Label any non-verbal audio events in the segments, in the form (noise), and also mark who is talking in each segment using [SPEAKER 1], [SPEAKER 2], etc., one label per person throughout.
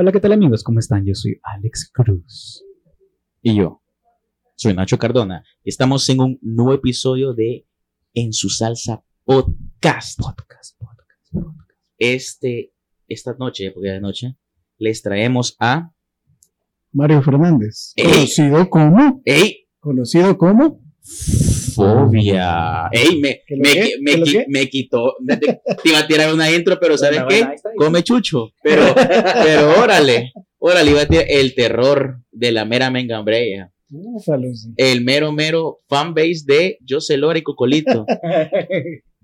[SPEAKER 1] Hola, ¿qué tal amigos? ¿Cómo están? Yo soy Alex Cruz.
[SPEAKER 2] Y yo soy Nacho Cardona. Estamos en un nuevo episodio de En su salsa podcast.
[SPEAKER 1] Podcast, podcast, podcast.
[SPEAKER 2] Este, esta noche, porque de noche, les traemos a.
[SPEAKER 3] Mario Fernández.
[SPEAKER 2] Ey.
[SPEAKER 3] Conocido como.
[SPEAKER 2] ¡Ey!
[SPEAKER 3] Conocido como.
[SPEAKER 2] Fobia. ¡Ey! Me,
[SPEAKER 3] ¿Qué lo
[SPEAKER 2] me, me
[SPEAKER 3] ¿Qué lo
[SPEAKER 2] qui- me quitó. Te, te iba a tirar una intro, pero ¿sabes qué? Come chucho. Pero, (laughs) pero órale. Órale, iba a tirar el terror de la mera
[SPEAKER 3] sí.
[SPEAKER 2] El mero, mero fanbase de José Lora y Cocolito.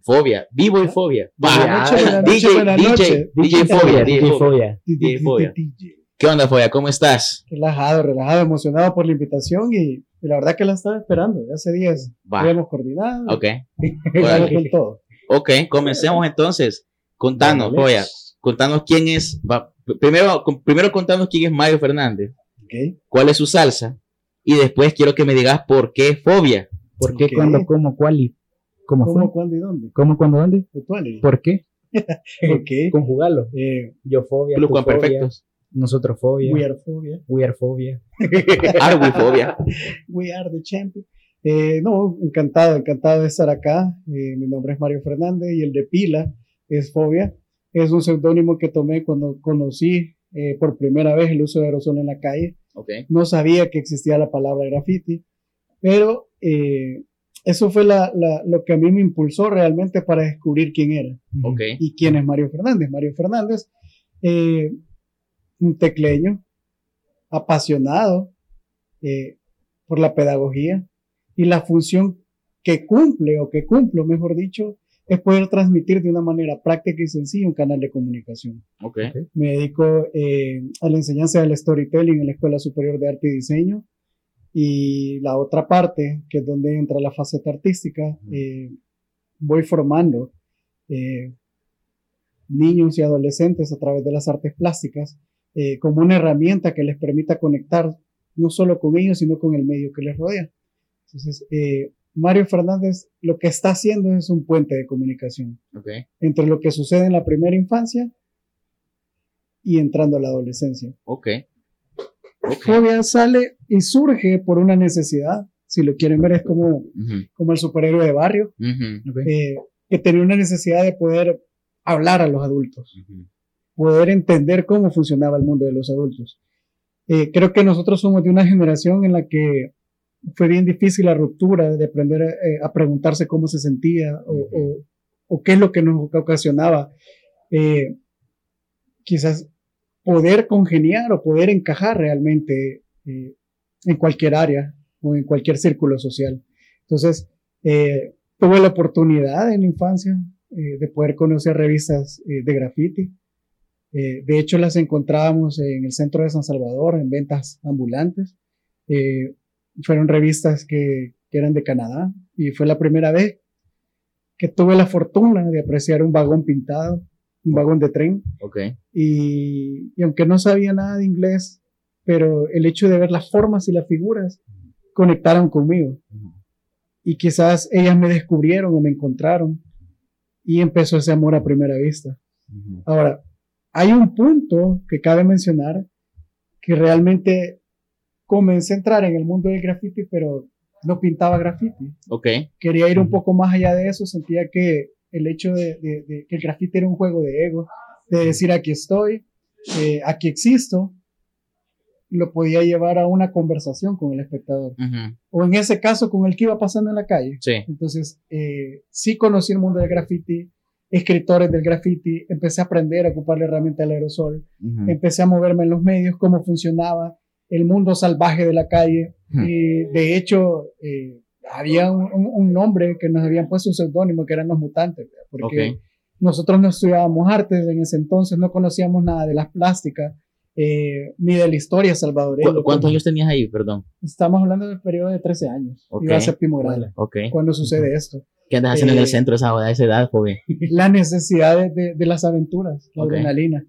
[SPEAKER 2] Fobia, vivo y fobia. (laughs)
[SPEAKER 3] Buenas
[SPEAKER 2] Va,
[SPEAKER 3] noches, buenas noches,
[SPEAKER 2] DJ, DJ. DJ Fobia, DJ
[SPEAKER 1] DJ
[SPEAKER 2] Fobia.
[SPEAKER 1] Fobia.
[SPEAKER 2] DJ Fobia. (laughs) ¿Qué onda, Fobia? ¿Cómo estás?
[SPEAKER 3] Relajado, relajado, emocionado por la invitación y, y la verdad que la estaba esperando. Ya hace días
[SPEAKER 2] Va,
[SPEAKER 3] habíamos coordinado.
[SPEAKER 2] ok. (laughs)
[SPEAKER 3] Con todo.
[SPEAKER 2] Ok, comencemos entonces. Contanos,
[SPEAKER 1] Dale.
[SPEAKER 2] Fobia. Contanos quién es. va, primero, primero contanos quién es Mario Fernández.
[SPEAKER 3] Ok.
[SPEAKER 2] ¿Cuál es su salsa? Y después quiero que me digas por qué Fobia.
[SPEAKER 1] ¿Por qué,
[SPEAKER 3] Ok.
[SPEAKER 1] cuándo, cómo, cuál y cómo
[SPEAKER 3] ¿Cómo,
[SPEAKER 1] fue?
[SPEAKER 3] cuándo y dónde?
[SPEAKER 1] ¿Cómo, cuándo, dónde?
[SPEAKER 3] Puntuales.
[SPEAKER 1] ¿Por qué? (laughs)
[SPEAKER 3] Ok.
[SPEAKER 1] Conjugarlo.
[SPEAKER 3] Eh,
[SPEAKER 1] Yo fobia,
[SPEAKER 2] perfectos.
[SPEAKER 1] Nosotros fobia,
[SPEAKER 3] we are Fobia.
[SPEAKER 1] we are fobia. (laughs) (laughs)
[SPEAKER 3] We are the champion. Eh, no, encantado, encantado de estar acá. Eh, mi nombre es Mario Fernández y el de Pila es Fobia. Es un seudónimo que tomé cuando conocí eh, por primera vez el uso de aerosol en la calle. No sabía que existía la palabra graffiti, pero eh, eso fue la- la- lo que a mí me impulsó realmente para descubrir quién era y quién es Mario Fernández. Mario Fernández, eh, un tecleño, apasionado eh, por la pedagogía y la función que cumple o que cumplo, mejor dicho, es poder transmitir de una manera práctica y sencilla un canal de comunicación.
[SPEAKER 2] Ok.
[SPEAKER 3] Me dedico eh, a la enseñanza del storytelling en la Escuela Superior de Arte y Diseño. Y la otra parte, que es donde entra la faceta artística, eh, voy formando eh, niños y adolescentes a través de las artes plásticas eh, como una herramienta que les permita conectar no solo con ellos, sino con el medio que les rodea. Entonces, eh, Mario Fernández lo que está haciendo es un puente de comunicación
[SPEAKER 2] Ok.
[SPEAKER 3] entre lo que sucede en la primera infancia y entrando a la adolescencia.
[SPEAKER 2] Ok. Ok.
[SPEAKER 3] Fobia sale y surge por una necesidad, si lo quieren ver es como,
[SPEAKER 2] Ujú,
[SPEAKER 3] como el superhéroe de barrio,
[SPEAKER 2] ujú,
[SPEAKER 3] eh, que tenía una necesidad de poder hablar a los adultos,
[SPEAKER 2] ujú.
[SPEAKER 3] Poder entender cómo funcionaba el mundo de los adultos. Eh, creo que nosotros somos de una generación en la que fue bien difícil la ruptura de aprender eh, a preguntarse cómo se sentía o, o- o qué es lo que nos ocasionaba. eh, quizás poder congeniar o poder encajar realmente eh, en cualquier área o en cualquier círculo social. Entonces, eh, tuve la oportunidad en la infancia eh, de poder conocer revistas de graffiti. Eh, de hecho, las encontrábamos en el centro de San Salvador, en ventas ambulantes. Eh, fueron revistas que, que eran de Canadá y fue la primera vez que tuve la fortuna de apreciar un vagón pintado, un vagón de tren. Y, y aunque no sabía nada de inglés, pero el hecho de ver las formas y las figuras conectaron conmigo. Y quizás ellas me descubrieron o me encontraron y empezó ese amor a primera vista. Ahora, hay un punto que cabe mencionar que realmente comencé a entrar en el mundo del graffiti, pero no pintaba graffiti.
[SPEAKER 2] Ok.
[SPEAKER 3] Quería ir un poco más allá de eso, sentía que el hecho de, de- de que el graffiti era un juego de ego, de decir aquí estoy, eh, aquí existo, lo podía llevar a una conversación con el espectador,
[SPEAKER 2] Ujú.
[SPEAKER 3] o en ese caso con el que iba pasando en la calle.
[SPEAKER 2] Sí.
[SPEAKER 3] Entonces, eh, sí conocí el mundo del graffiti, escritores del graffiti, empecé a aprender a ocupar la herramienta del aerosol, empecé a moverme en los medios, cómo funcionaba el mundo salvaje de la calle. Y de hecho, eh, había un, nombre que nos habían puesto un seudónimo que eran los mutantes, porque nosotros no estudiábamos artes en ese entonces, no conocíamos nada de las plásticas, eh, ni de la historia salvadoreña.
[SPEAKER 2] ¿Cu- ¿Cuántos años tenías ahí? Perdón.
[SPEAKER 3] Estamos hablando del periodo de 13 años,
[SPEAKER 2] Ok.
[SPEAKER 3] iba a séptimo grado, cuando sucede esto.
[SPEAKER 2] ¿Qué andas haciendo en
[SPEAKER 3] Eh,
[SPEAKER 2] el centro a esa, a esa edad, joven? (laughs)
[SPEAKER 3] La necesidad de, de- de las aventuras, la
[SPEAKER 2] Ok.
[SPEAKER 3] adrenalina.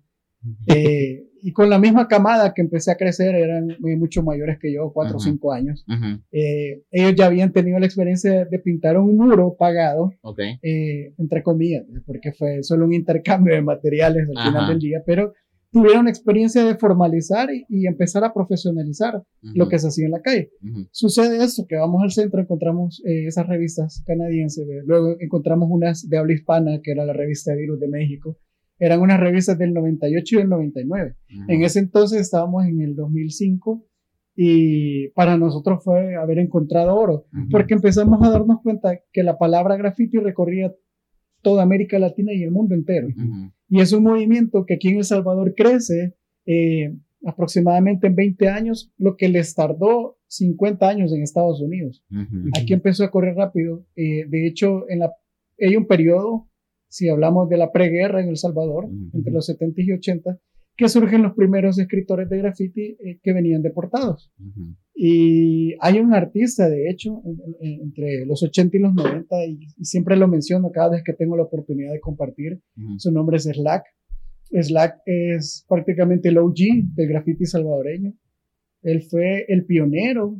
[SPEAKER 3] Eh, y con la misma camada que empecé a crecer, eran muy, mucho mayores que yo, cuatro o cinco años. Eh, ellos ya habían tenido la experiencia de, pintar un muro pagado,
[SPEAKER 2] Ok.
[SPEAKER 3] eh, entre comillas, porque fue solo un intercambio de materiales al final del día, pero tuviera una experiencia de formalizar y, y empezar a profesionalizar lo que se hacía en la calle. Sucede esto, que vamos al centro, encontramos eh, esas revistas canadienses, de- luego encontramos unas de habla hispana, que era la revista de Virus de México. Eran unas revistas del 98 y del 99.
[SPEAKER 2] Ujú.
[SPEAKER 3] En ese entonces estábamos en el 2005 y para nosotros fue haber encontrado oro, porque empezamos a darnos cuenta que la palabra graffiti recorría toda América Latina y el mundo entero. Y es un movimiento que aquí en El Salvador crece eh, aproximadamente en 20 años, lo que les tardó 50 años en Estados Unidos. Aquí empezó a correr rápido. eh, de hecho, en la, hay un periodo, si hablamos de la preguerra en El Salvador, entre los 70 y 80, que surgen los primeros escritores de graffiti eh, que venían deportados.
[SPEAKER 2] Ujú.
[SPEAKER 3] Y hay un artista, de hecho, en- en- entre los 80 y los 90, y, y siempre lo menciono cada vez que tengo la oportunidad de compartir, su nombre es Slack. Slack es prácticamente el OG del graffiti salvadoreño. Él fue el pionero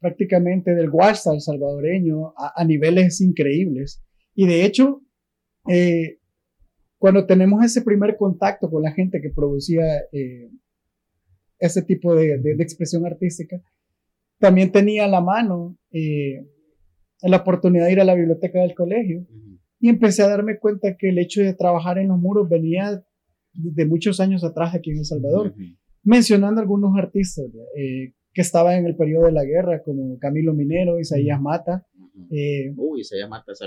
[SPEAKER 3] prácticamente del washstyle salvadoreño a, a niveles increíbles. Y de hecho, eh, cuando tenemos ese primer contacto con la gente que producía eh, ese tipo de, de- de expresión artística, también tenía a la mano eh, la oportunidad de ir a la biblioteca del colegio. Y empecé a darme cuenta que el hecho de trabajar en los muros venía de muchos años atrás aquí en El Salvador, mencionando algunos artistas eh, que estaban en el periodo de la guerra, como Camilo Minero, Isaías Mata,
[SPEAKER 2] Uy,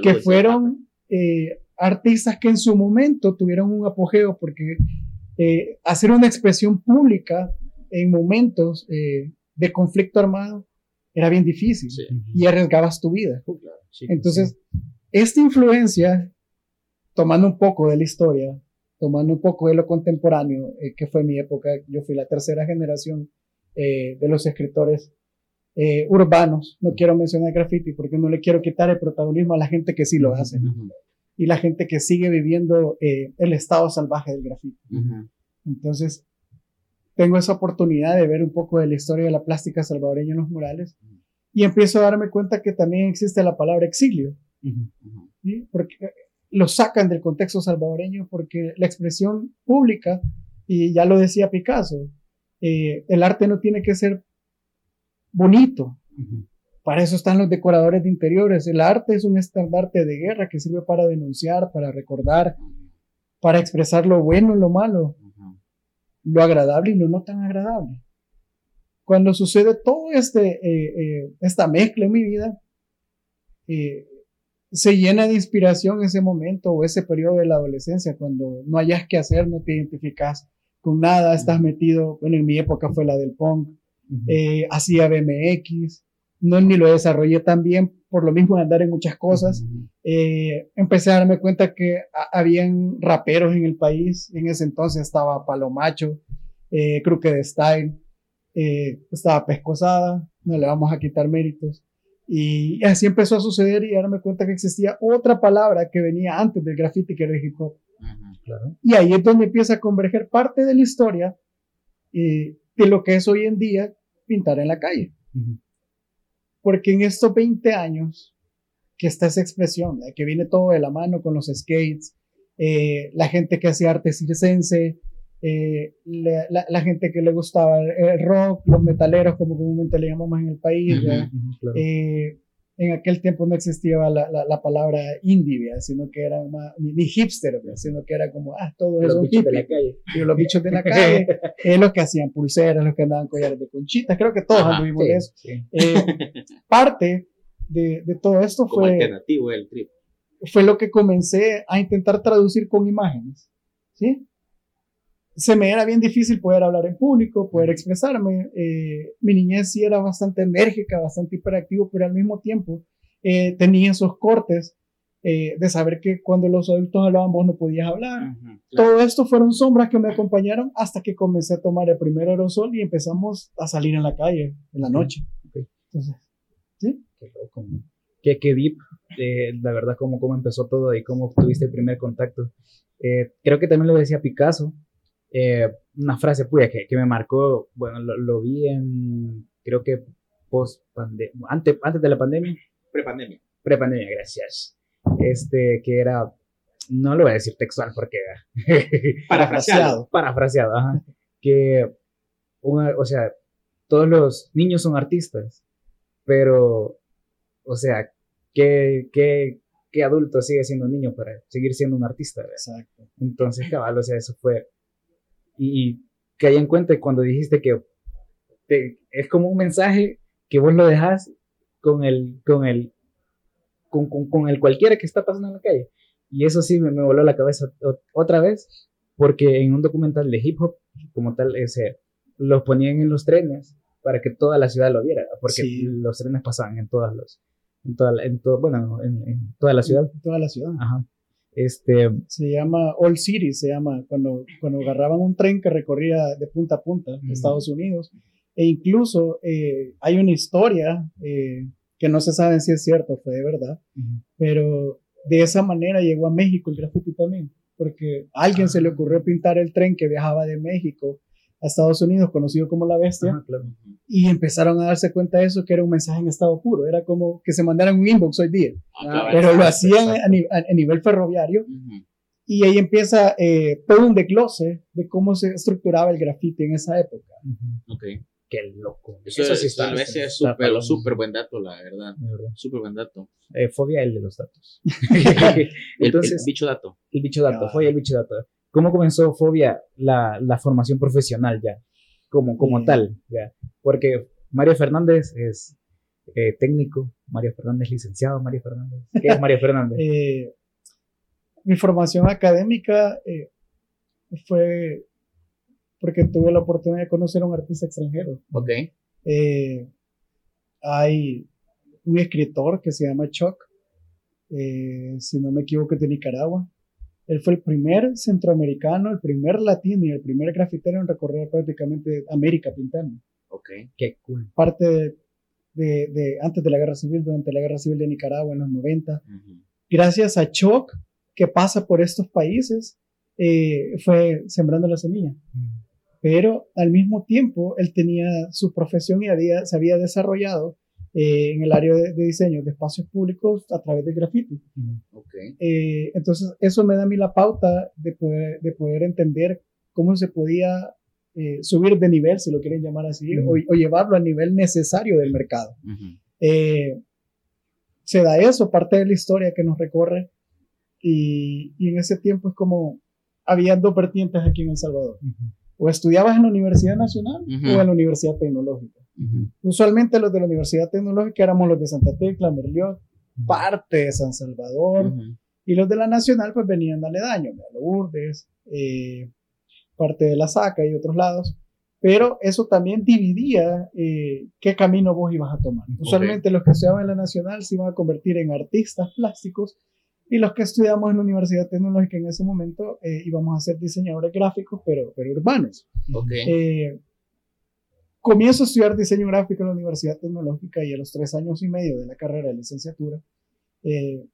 [SPEAKER 3] que fueron eh, artistas que en su momento tuvieron un apogeo, porque eh, hacer una expresión pública en momentos eh, de conflicto armado era bien difícil
[SPEAKER 2] Sí.
[SPEAKER 3] y arriesgabas tu vida.
[SPEAKER 1] Sí,
[SPEAKER 3] Entonces, esta influencia, tomando un poco de la historia, tomando un poco de lo contemporáneo, eh, que fue mi época, yo fui la tercera generación eh, de los escritores eh, urbanos. No quiero mencionar graffiti porque no le quiero quitar el protagonismo a la gente que sí lo hace. Y la gente que sigue viviendo eh, el estado salvaje del graffiti.
[SPEAKER 2] Ujú.
[SPEAKER 3] Entonces, tengo esa oportunidad de ver un poco de la historia de la plástica salvadoreña en los murales y empiezo a darme cuenta que también existe la palabra exilio. Porque eh, lo sacan del contexto salvadoreño porque la expresión pública, y ya lo decía Picasso, eh, el arte no tiene que ser bonito. Para eso están los decoradores de interiores, el arte es un estandarte de guerra que sirve para denunciar, para recordar, para expresar lo bueno, lo malo, lo agradable y lo no tan agradable. Cuando sucede todo este, eh, eh, esta mezcla en mi vida, eh, se llena de inspiración ese momento o ese periodo de la adolescencia, cuando no hayas que hacer, no te identificas con nada, estás metido, bueno, en mi época fue la del punk, eh, hacía BMX, no ni lo desarrollé tan bien por lo mismo de andar en muchas cosas. Eh, empecé a darme cuenta que ha- habían raperos en el país. En ese entonces estaba Palomacho, eh, Crooked Style, eh, estaba Pescosada, no le vamos a quitar méritos. Y así empezó a suceder y darme cuenta que existía otra palabra que venía antes del graffiti que era el hip hop.
[SPEAKER 1] Claro.
[SPEAKER 3] Y ahí es donde empieza a converger parte de la historia eh, de lo que es hoy en día pintar en la calle. Porque en estos 20 años que está esa expresión, que viene todo de la mano con los skates, eh, la gente que hacía arte circense, eh, la, la- la gente que le gustaba el, rock, los metaleros, como comúnmente le llamamos en el país. Eh, en aquel tiempo no existía la, la- la palabra indie, sino que era más, ni, ni hipster, ¿verdad? sino que era como, ah, todos
[SPEAKER 1] Los bichos de la calle.
[SPEAKER 3] Y los bichos de la calle, (laughs) eh, los que hacían pulseras, los que andaban collares de conchitas, creo que todos
[SPEAKER 2] Ajá,
[SPEAKER 3] anduvimos
[SPEAKER 1] Sí,
[SPEAKER 3] de eso.
[SPEAKER 1] sí.
[SPEAKER 3] Eh, (laughs) parte de, de todo esto
[SPEAKER 2] Como
[SPEAKER 3] fue,
[SPEAKER 2] alternativo el trip.
[SPEAKER 3] fue lo que comencé a intentar traducir con imágenes. ¿sí? Se me era bien difícil poder hablar en público, poder expresarme. eh, mi niñez sí era bastante enérgica, bastante hiperactivo, pero al mismo tiempo eh, tenía esos cortes eh, de saber que cuando los adultos hablaban vos no podías hablar.
[SPEAKER 2] Claro.
[SPEAKER 3] Todo esto fueron sombras que me acompañaron hasta que comencé a tomar el primer aerosol y empezamos a salir en la calle en la noche. Entonces, ¿sí?
[SPEAKER 1] Qué loco. Qué, qué deep, la verdad, cómo, cómo empezó todo y cómo tuviste el primer contacto. Creo que también lo decía Picasso, eh, una frase puya que, que me marcó, bueno, lo, lo vi en, creo que post antes, antes de la pandemia,
[SPEAKER 2] Prepandemia.
[SPEAKER 1] prepandemia, gracias. Este, que era, no lo voy a decir textual porque... (laughs)
[SPEAKER 2] Parafraseado.
[SPEAKER 1] Parafraseado, ajá. Que, una, o sea, todos los niños son artistas, pero, o sea, ¿qué, qué, qué adulto sigue siendo un niño para seguir siendo un artista?
[SPEAKER 3] Exacto.
[SPEAKER 1] Entonces, cabal, o sea, eso fue... Y que hay en cuenta cuando dijiste que te- es como un mensaje que vos lo dejas con el, con el, con, con, con el cualquiera que está pasando en la calle. Y eso sí me, me voló la cabeza otra vez, porque en un documental de hip hop, como tal, ese, los ponían en los trenes para que toda la ciudad lo viera, porque
[SPEAKER 3] Sí.
[SPEAKER 1] los trenes pasaban en todas los, en toda, en todo, bueno, en, en toda la ciudad.
[SPEAKER 3] En toda la ciudad.
[SPEAKER 1] Ajá. Este,
[SPEAKER 3] Se llama All City, se llama cuando, cuando agarraban un tren que recorría de punta a punta. Estados Unidos. E incluso eh, hay una historia eh, que no se sabe si es cierto, fue de verdad, pero de esa manera llegó a México el graffiti también, porque a alguien se le ocurrió pintar el tren que viajaba de México a Estados Unidos, conocido como La Bestia,
[SPEAKER 1] ajá, claro.
[SPEAKER 3] y empezaron a darse cuenta de eso, que era un mensaje en estado puro, era como que se mandaran un inbox hoy día,
[SPEAKER 2] Ah,
[SPEAKER 3] pero lo hacían a, a- a nivel ferroviario
[SPEAKER 2] Ujú.
[SPEAKER 3] y ahí empieza eh, todo un desglose de cómo se estructuraba el graffiti en esa época.
[SPEAKER 1] Ujú.
[SPEAKER 2] Ok.
[SPEAKER 1] Qué loco.
[SPEAKER 2] Eso,
[SPEAKER 1] sí está.
[SPEAKER 2] tal vez sea
[SPEAKER 1] está
[SPEAKER 2] súper, súper buen dato, la verdad.
[SPEAKER 1] Verdad.
[SPEAKER 2] Súper buen dato.
[SPEAKER 1] Eh, fobia el de los datos. (laughs)
[SPEAKER 2] El,
[SPEAKER 1] Entonces,
[SPEAKER 2] el bicho dato.
[SPEAKER 1] el bicho dato,
[SPEAKER 3] Ah.
[SPEAKER 1] fobia el bicho dato. ¿Cómo comenzó fobia la, la formación profesional ya? Como, como
[SPEAKER 3] Mm.
[SPEAKER 1] tal, ya. Porque Mario Fernández es eh, técnico, Mario Fernández licenciado, Mario Fernández. ¿Qué es Mario Fernández? (laughs)
[SPEAKER 3] Eh, mi formación académica eh, fue porque tuve la oportunidad de conocer a un artista extranjero.
[SPEAKER 2] Ok.
[SPEAKER 3] Hay un escritor que se llama Chuck, si no me equivoco, de Nicaragua. Él fue el primer centroamericano, el primer latino y el primer grafitero en recorrer prácticamente América pintando.
[SPEAKER 2] Ok.
[SPEAKER 1] Qué cool.
[SPEAKER 3] Parte de, de- de- antes de la guerra civil, durante la guerra civil de Nicaragua en los 90.
[SPEAKER 2] Ujú.
[SPEAKER 3] Gracias a Chuck, que pasa por estos países, eh, fue sembrando la semilla. Pero al mismo tiempo, él tenía su profesión y había, se había desarrollado eh, en el área de, de diseño de espacios públicos a través del graffiti.
[SPEAKER 2] Ok.
[SPEAKER 3] Eh, entonces, eso me da a mí la pauta de poder, de poder entender cómo se podía eh, subir de nivel, si lo quieren llamar así,
[SPEAKER 1] Ujú.
[SPEAKER 3] o, o llevarlo al nivel necesario del mercado.
[SPEAKER 2] Ujú.
[SPEAKER 3] Eh, se da eso, parte de la historia que nos recorre, y, y en ese tiempo es como, había dos vertientes aquí en El Salvador. O estudiabas en la Universidad Nacional o en la Universidad Tecnológica. Usualmente los de la Universidad Tecnológica éramos los de Santa Tecla, Merliot, parte de San Salvador, y los de la Nacional pues venían de aledaño, de Lourdes, eh, parte de la Saca y otros lados. Pero eso también dividía eh, qué camino vos ibas a tomar. Usualmente los que estudiaban en la Nacional se iban a convertir en artistas plásticos y los que estudiamos en la Universidad Tecnológica en ese momento eh, íbamos a ser diseñadores gráficos, pero, pero urbanos.
[SPEAKER 2] Ok.
[SPEAKER 3] Eh, comienzo a estudiar diseño gráfico en la Universidad Tecnológica y a los tres años y medio de la carrera de licenciatura, eh,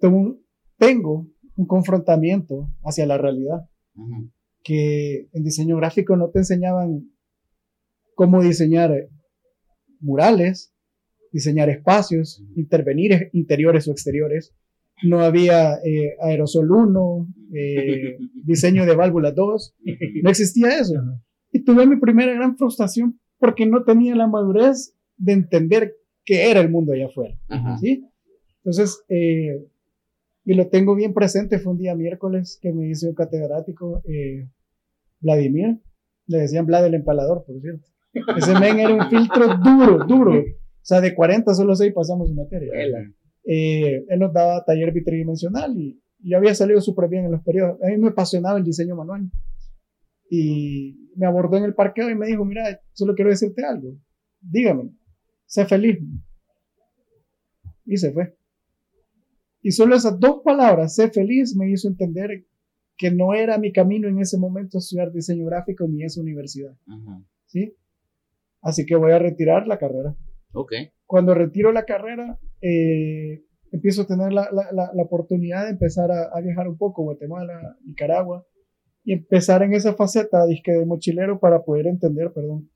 [SPEAKER 3] tengo, un, tengo un confrontamiento hacia la realidad, que en diseño gráfico no te enseñaban cómo diseñar murales, diseñar espacios, intervenir interiores o exteriores. No había eh, aerosol 1, eh, (laughs) diseño de válvulas 2, no existía eso. Y tuve mi primera gran frustración porque no tenía la madurez de entender qué era el mundo allá afuera.
[SPEAKER 2] Ajá.
[SPEAKER 3] ¿sí? Entonces, eh, y lo tengo bien presente, fue un día miércoles que me hizo un catedrático, eh, Vladimir, le decían Vlad el empalador, por cierto. Ese men era un filtro duro, duro. O sea, de 40 solo 6 pasamos su materia. Eh, él nos daba taller bitridimensional y, y había salido súper bien en los periodos. A mí me apasionaba el diseño manual. Y me abordó en el parqueo y me dijo, mira, solo quiero decirte algo. Dígame, sé feliz. Y se fue. Y solo esas dos palabras, sé feliz, me hizo entender que no era mi camino en ese momento estudiar diseño gráfico ni esa universidad. ¿sí? Así que voy a retirar la carrera.
[SPEAKER 2] Ok.
[SPEAKER 3] Cuando retiro la carrera, eh, empiezo a tener la, la- la- la oportunidad de empezar a, a viajar un poco, Guatemala, Nicaragua, y empezar en esa faceta disque de mochilero para poder entender, perdón,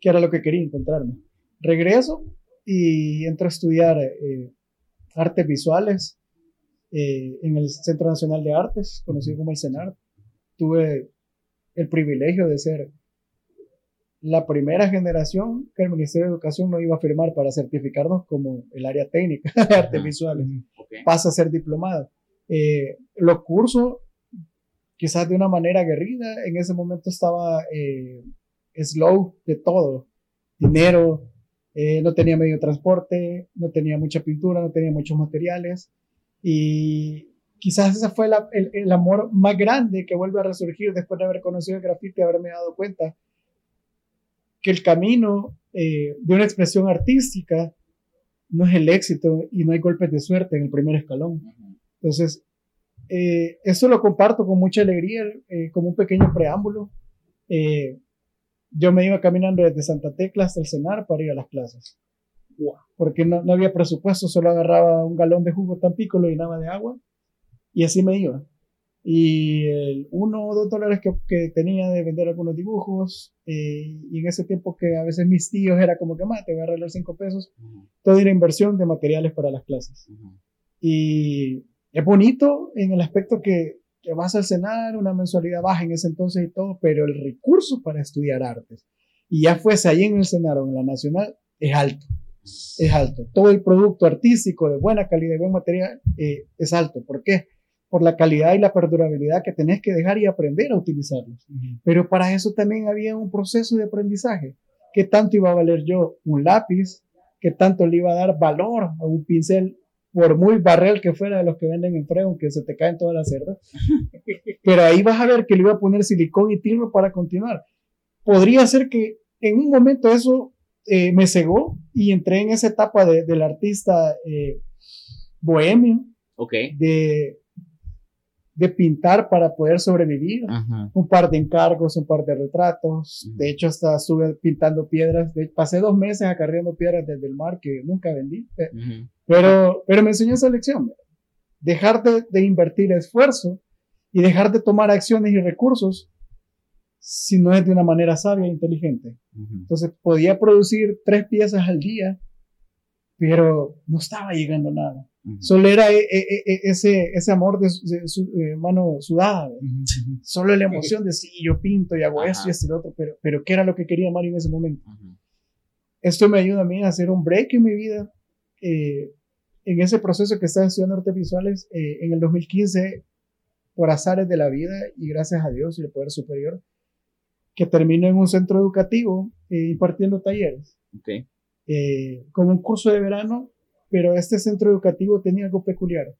[SPEAKER 3] qué era lo que quería encontrarme. Regreso y entro a estudiar eh, artes visuales eh, en el Centro Nacional de Artes, conocido como el CENAR. Tuve el privilegio de ser la primera generación que el Ministerio de Educación no iba a firmar para certificarnos como el área técnica de artes visuales. Pasa a ser diplomado. Eh, los cursos, quizás de una manera aguerrida, en ese momento estaba eh, slow de todo. Dinero, eh, no tenía medio de transporte, no tenía mucha pintura, no tenía muchos materiales. Y quizás ese fue el, el, amor más grande que vuelve a resurgir después de haber conocido el grafite y haberme dado cuenta que el camino eh, de una expresión artística no es el éxito y no hay golpes de suerte en el primer escalón. Entonces, eh, eso lo comparto con mucha alegría, eh, como un pequeño preámbulo. yo me iba caminando desde Santa Tecla hasta el Cenar para ir a las clases. Porque no, no había presupuesto, solo agarraba un galón de jugo Tampico, lo llenaba de agua y así me iba. Y el uno o dos dólares que, que, tenía de vender algunos dibujos eh, y en ese tiempo que a veces mis tíos era como que más te voy a arreglar cinco pesos toda era inversión de materiales para las clases. Y es bonito en el aspecto que, que, vas al cenar una mensualidad baja en ese entonces y todo pero el recurso para estudiar artes y ya fuese ahí en el cenar o en la nacional es alto es alto todo el producto artístico de buena calidad de buen material eh, es alto ¿por qué? por la calidad y la perdurabilidad que tenés que dejar y aprender a utilizarlos. Pero para eso también había un proceso de aprendizaje. ¿Qué tanto iba a valer yo un lápiz? ¿Qué tanto le iba a dar valor a un pincel? Por muy barrel que fuera de los que venden en Freo, que se te caen todas las cerdas. (laughs) Pero ahí vas a ver que le iba a poner silicón y tiro para continuar. Podría ser que en un momento eso eh, me cegó y entré en esa etapa de, del artista eh, bohemio.
[SPEAKER 2] Okay.
[SPEAKER 3] De, de pintar para poder sobrevivir. Un par de encargos, un par de retratos. De hecho, hasta estuve pintando piedras. pasé dos meses acarreando piedras desde el mar que nunca vendí. Eh, pero, pero me enseñó esa lección. Dejar de, de, invertir esfuerzo y dejar de tomar acciones y recursos si no es de una manera sabia e inteligente. Entonces, podía producir tres piezas al día, pero no estaba llegando nada. Solo era e, e, e, ese, ese amor de, su eh, mano sudada. Solo la emoción de sí, yo pinto y hago esto y esto y lo otro, pero, pero ¿qué era lo que quería Mario en ese momento? Esto me ayuda a mí a hacer un break en mi vida. Eh, en ese proceso que estaba estudiando artes visuales, eh, en el 2015, por azares de la vida y gracias a Dios y el poder superior, que termino en un centro educativo impartiendo talleres.
[SPEAKER 2] Okay.
[SPEAKER 3] como un curso de verano pero este centro educativo tenía algo peculiar.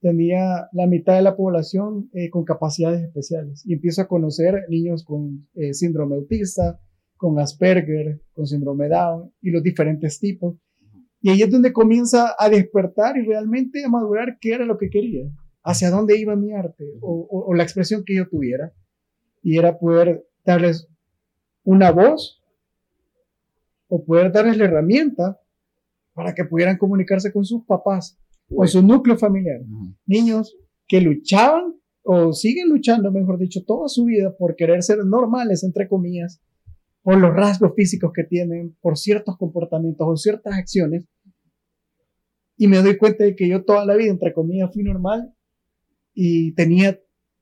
[SPEAKER 3] Tenía la mitad de la población eh, con capacidades especiales y empiezo a conocer niños con eh, síndrome autista, con Asperger, con síndrome Down y los diferentes tipos. Y ahí es donde comienza a despertar y realmente a madurar qué era lo que quería, hacia dónde iba mi arte o, o la expresión que yo tuviera. Y era poder darles una voz o poder darles la herramienta para que pudieran comunicarse con sus papás, con su núcleo familiar. Niños que luchaban o siguen luchando, mejor dicho, toda su vida por querer ser normales, entre comillas, por los rasgos físicos que tienen, por ciertos comportamientos o ciertas acciones. Y me doy cuenta de que yo toda la vida, entre comillas, fui normal y tenía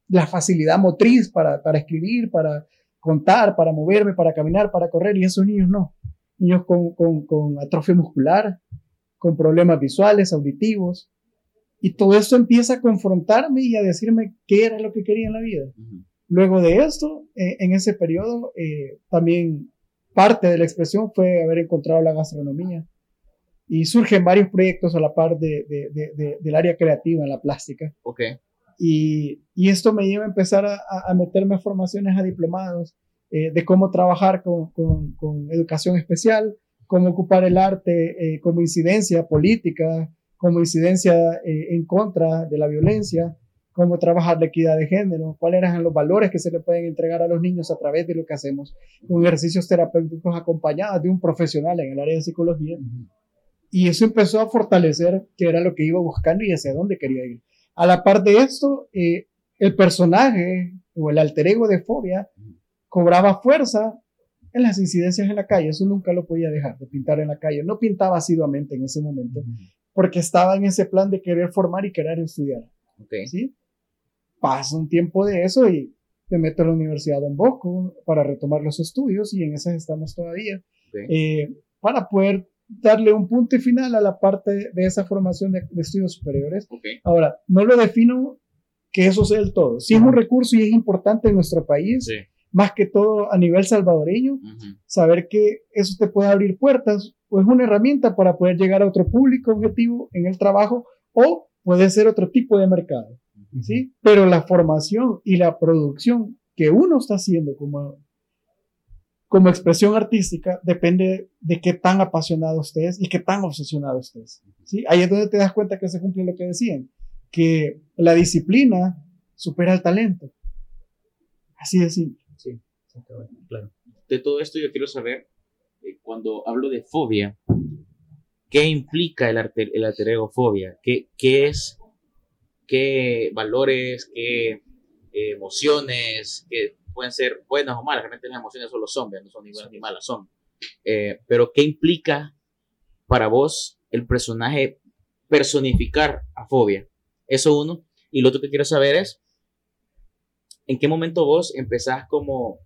[SPEAKER 3] la facilidad motriz para, para escribir, para contar, para moverme, para caminar, para correr, y esos niños no niños con, con, con atrofia muscular, con problemas visuales, auditivos. Y todo esto empieza a confrontarme y a decirme qué era lo que quería en la vida. Luego de esto, eh, en ese periodo, eh, también parte de la expresión fue haber encontrado la gastronomía. Y surgen varios proyectos a la par de, de, de, del área creativa en la plástica.
[SPEAKER 2] Okay.
[SPEAKER 3] Y, y, esto me lleva a empezar a, a meterme a formaciones a diplomados eh, de cómo trabajar con, con, educación especial, cómo ocupar el arte eh, como incidencia política, como incidencia eh, en contra de la violencia, cómo trabajar la equidad de género, cuáles eran los valores que se le pueden entregar a los niños a través de lo que hacemos, con ejercicios terapéuticos acompañados de un profesional en el área de psicología. Y eso empezó a fortalecer que era lo que iba buscando y hacia dónde quería ir. A la par de esto, el personaje o el alter ego de Fobia cobraba fuerza en las incidencias en la calle. Eso nunca lo podía dejar de pintar en la calle. No pintaba asiduamente en ese momento porque estaba en ese plan de querer formar y querer estudiar.
[SPEAKER 2] Ok.
[SPEAKER 3] ¿sí? Pasa un tiempo de eso y te meto a la Universidad Don Bosco para retomar los estudios y en esas estamos todavía. Eh, para poder darle un punto final a la parte de esa formación de, de estudios superiores.
[SPEAKER 2] ok.
[SPEAKER 3] Ahora, no lo defino que eso sea el todo. Sí es un recurso y es importante en nuestro país,
[SPEAKER 2] Sí.
[SPEAKER 3] Más que todo a nivel salvadoreño,
[SPEAKER 2] Ujú.
[SPEAKER 3] saber que eso te puede abrir puertas o es una herramienta para poder llegar a otro público objetivo en el trabajo o puede ser otro tipo de mercado, ¿sí? Pero la formación y la producción que uno está haciendo como, como expresión artística depende de qué tan apasionado estés y qué tan obsesionado estés, ¿sí? Ahí es donde te das cuenta que se cumple lo que decían, que la disciplina supera el talento. Así de simple.
[SPEAKER 1] Claro.
[SPEAKER 2] De todo esto yo quiero saber, eh, cuando hablo de fobia, ¿qué implica el, arte, el alter ego fobia? ¿Qué, qué es? ¿Qué valores? ¿Qué eh, emociones? que pueden ser buenas o malas? Realmente las emociones solo son, no son ni buenas ni malas, son. Eh, pero ¿qué implica para vos el personaje personificar a fobia? Eso uno. Y lo otro que quiero saber es, ¿en qué momento vos empezás como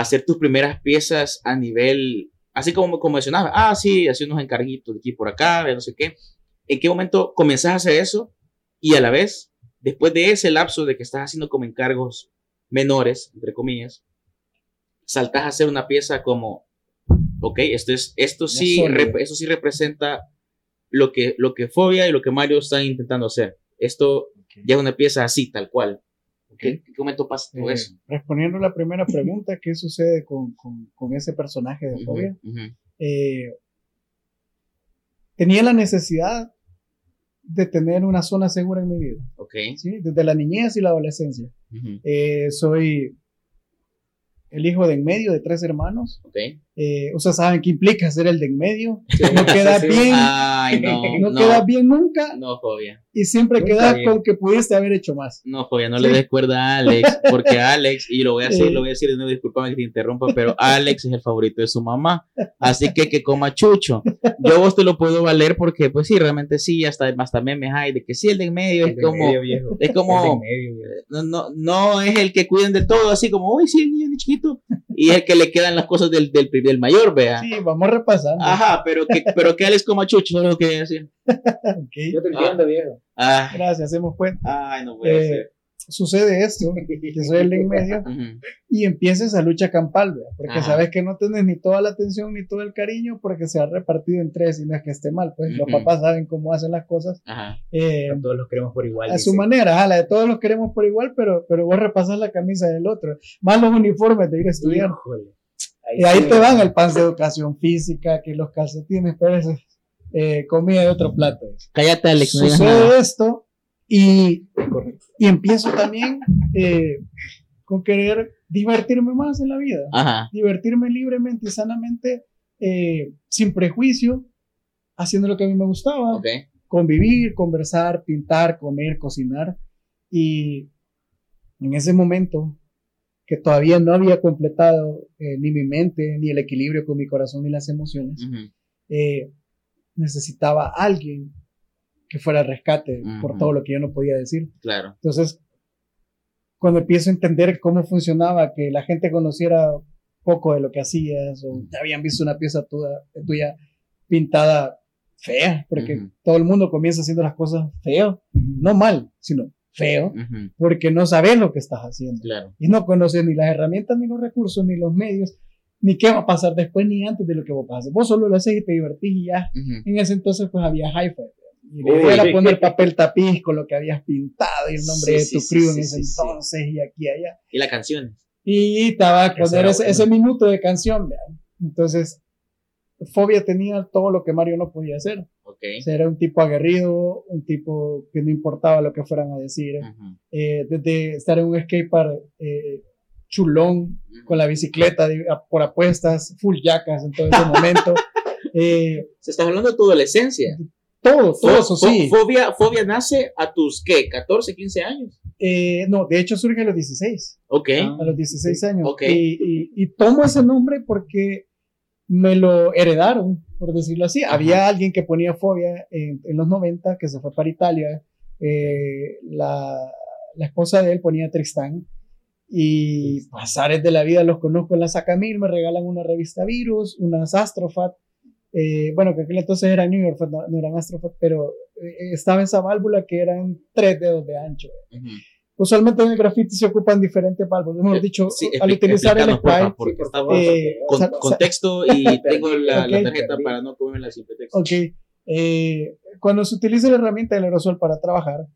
[SPEAKER 2] hacer tus primeras piezas a nivel, así como, como mencionabas, ah, sí, hacer unos encarguitos de aquí por acá, de no sé qué. ¿En qué momento comenzás a hacer eso? Y a la vez, después de ese lapso de que estás haciendo como encargos menores, entre comillas, saltás a hacer una pieza como, ok, esto, es, esto, sí, rep- eso sí representa lo que, lo que Fobia y lo que Mario están intentando hacer. Esto ya es una pieza así, tal cual. ¿Qué, qué momento pasa todo
[SPEAKER 3] Eh,
[SPEAKER 2] eso?
[SPEAKER 3] respondiendo a la primera pregunta, ¿qué sucede con, con- con ese personaje de fobia? Eh, tenía la necesidad de tener una zona segura en mi vida,
[SPEAKER 2] Ok.
[SPEAKER 3] ¿sí? desde la niñez y la adolescencia. Eh, soy el hijo de en medio de tres hermanos.
[SPEAKER 2] Ok.
[SPEAKER 3] Eh, Ustedes saben qué implica ser el de en medio. No (laughs) queda
[SPEAKER 1] sí.
[SPEAKER 3] bien,
[SPEAKER 2] Ay, no. (laughs)
[SPEAKER 3] no,
[SPEAKER 2] no,
[SPEAKER 3] queda bien nunca
[SPEAKER 2] No, Fobia.
[SPEAKER 3] y siempre
[SPEAKER 1] Nunca bien.
[SPEAKER 3] con que pudiste haber hecho más.
[SPEAKER 2] No, Fobia, no
[SPEAKER 3] Sí.
[SPEAKER 2] le des cuerda a Alex, porque (laughs) Alex, y lo voy a decir,
[SPEAKER 3] Sí.
[SPEAKER 2] lo voy a decir de nuevo, discúlpame que te interrumpa, pero Alex es el favorito de su mamá, así que que coma chucho. Yo a vos te lo puedo valer porque, pues sí, realmente sí, hasta, hasta memes hay de que sí, el de en medio
[SPEAKER 1] El
[SPEAKER 2] es
[SPEAKER 1] de
[SPEAKER 2] como,
[SPEAKER 1] medio, viejo.
[SPEAKER 2] es como,
[SPEAKER 1] medio,
[SPEAKER 2] no, no, no es el que cuiden de todo, así como, uy, sí, el niño de chiquito, y es el que le quedan las cosas del, del, del mayor, vea.
[SPEAKER 3] Sí, vamos repasando.
[SPEAKER 2] Ajá, pero que, pero que Alex coma chucho, es lo que decir. (laughs)
[SPEAKER 1] Yo te entiendo, viejo.
[SPEAKER 2] Ah,
[SPEAKER 3] Gracias, hacemos cuenta.
[SPEAKER 2] ay, no puede
[SPEAKER 3] Eh,
[SPEAKER 2] ser.
[SPEAKER 3] Sucede esto, (laughs) que soy el de en medio, y empieza esa lucha campal, ¿verdad? porque
[SPEAKER 2] Ajá.
[SPEAKER 3] sabes que no tienes ni toda la atención ni todo el cariño porque se ha repartido en tres y no es que esté mal, pues los papás saben cómo hacen las cosas
[SPEAKER 2] Ajá.
[SPEAKER 3] eh,
[SPEAKER 1] A todos los queremos por igual.
[SPEAKER 3] a su manera, ajá, la de todos los queremos por igual, pero, pero vos repasas la camisa del otro, más los uniformes de ir a estudiar.
[SPEAKER 1] Híjole.
[SPEAKER 3] Y ahí
[SPEAKER 1] sí,
[SPEAKER 3] te van el pan de educación física, que los calcetines, pero eso es eh, comida de otro plato.
[SPEAKER 2] Cállate, Alex, no digas nada.
[SPEAKER 3] Sucede esto y, y empiezo también eh, con querer divertirme más en la vida.
[SPEAKER 2] Ajá.
[SPEAKER 3] divertirme libremente y sanamente, eh, sin prejuicio, haciendo lo que a mí me gustaba, convivir, conversar, pintar, comer, cocinar. Y en ese momento, que todavía no había completado eh, ni mi mente, ni el equilibrio con mi corazón, ni las emociones, eh, necesitaba a alguien que fuera al rescate por
[SPEAKER 2] Ujú.
[SPEAKER 3] todo lo que yo no podía decir.
[SPEAKER 2] Claro.
[SPEAKER 3] Entonces, cuando empiezo a entender cómo funcionaba, que la gente conociera poco de lo que hacías, o ya habían visto una pieza tuya, tuya pintada fea, porque
[SPEAKER 2] Ujú.
[SPEAKER 3] todo el mundo comienza haciendo las cosas feo, no mal, sino feo,
[SPEAKER 2] Ujú.
[SPEAKER 3] porque no sabes lo que estás haciendo.
[SPEAKER 2] Claro.
[SPEAKER 3] Y no conoces ni las herramientas, ni los recursos, ni los medios, ni qué va a pasar después, ni antes de lo que vos hacer. Vos solo lo haces y te divertís y ya. En ese entonces pues había hi-fi. Y
[SPEAKER 1] Uy.
[SPEAKER 3] idea era poner papel tapiz con lo que habías pintado y el nombre
[SPEAKER 2] Sí,
[SPEAKER 3] de tu
[SPEAKER 2] sí,
[SPEAKER 3] crew en ese entonces y aquí y allá.
[SPEAKER 2] Y la canción.
[SPEAKER 3] Y va a poner ese,
[SPEAKER 1] bueno.
[SPEAKER 3] ese minuto de canción, vean. Entonces, Fobia tenía todo lo que Mario no podía hacer.
[SPEAKER 2] Ok.
[SPEAKER 3] O sea, era un tipo aguerrido, un tipo que no importaba lo que fueran a decir.
[SPEAKER 2] Ujú.
[SPEAKER 3] Eh, desde estar en un skatepark eh, chulón, con la bicicleta de- a- por apuestas, full yacas en todo ese momento. (laughs) Eh,
[SPEAKER 2] Se está hablando de tu adolescencia.
[SPEAKER 3] Todo, todo eso sí.
[SPEAKER 2] Fobia, fobia nace a tus, ¿qué? 14, 15 años.
[SPEAKER 3] Eh, no, de hecho surge a los 16.
[SPEAKER 2] Ok.
[SPEAKER 1] Ah.
[SPEAKER 3] a los 16 años.
[SPEAKER 2] Ok.
[SPEAKER 3] Y, y- y tomo ese nombre porque me lo heredaron, por decirlo así.
[SPEAKER 2] Ajá.
[SPEAKER 3] Había alguien que ponía fobia en, en los 90 que se fue para Italia eh, la, la esposa de él ponía Tristán y pasares de la vida los conozco en la Sacamil, me regalan una revista Virus, unas Astrofat, eh, bueno, que aquel entonces era New York, no, no eran Astrofat, pero eh, estaba esa válvula que eran tres dedos de ancho.
[SPEAKER 2] Ujú.
[SPEAKER 3] Usualmente en el graffiti se ocupan diferentes válvulas, mejor dicho,
[SPEAKER 2] Sí,
[SPEAKER 3] al utilizar el spray,
[SPEAKER 1] por favor.
[SPEAKER 3] eh,
[SPEAKER 2] con contexto (laughs) y tengo la, la
[SPEAKER 3] Ok.
[SPEAKER 2] tarjeta para no comerme sin pretexto.
[SPEAKER 3] Ok. Eh, cuando se utiliza la herramienta del aerosol para trabajar,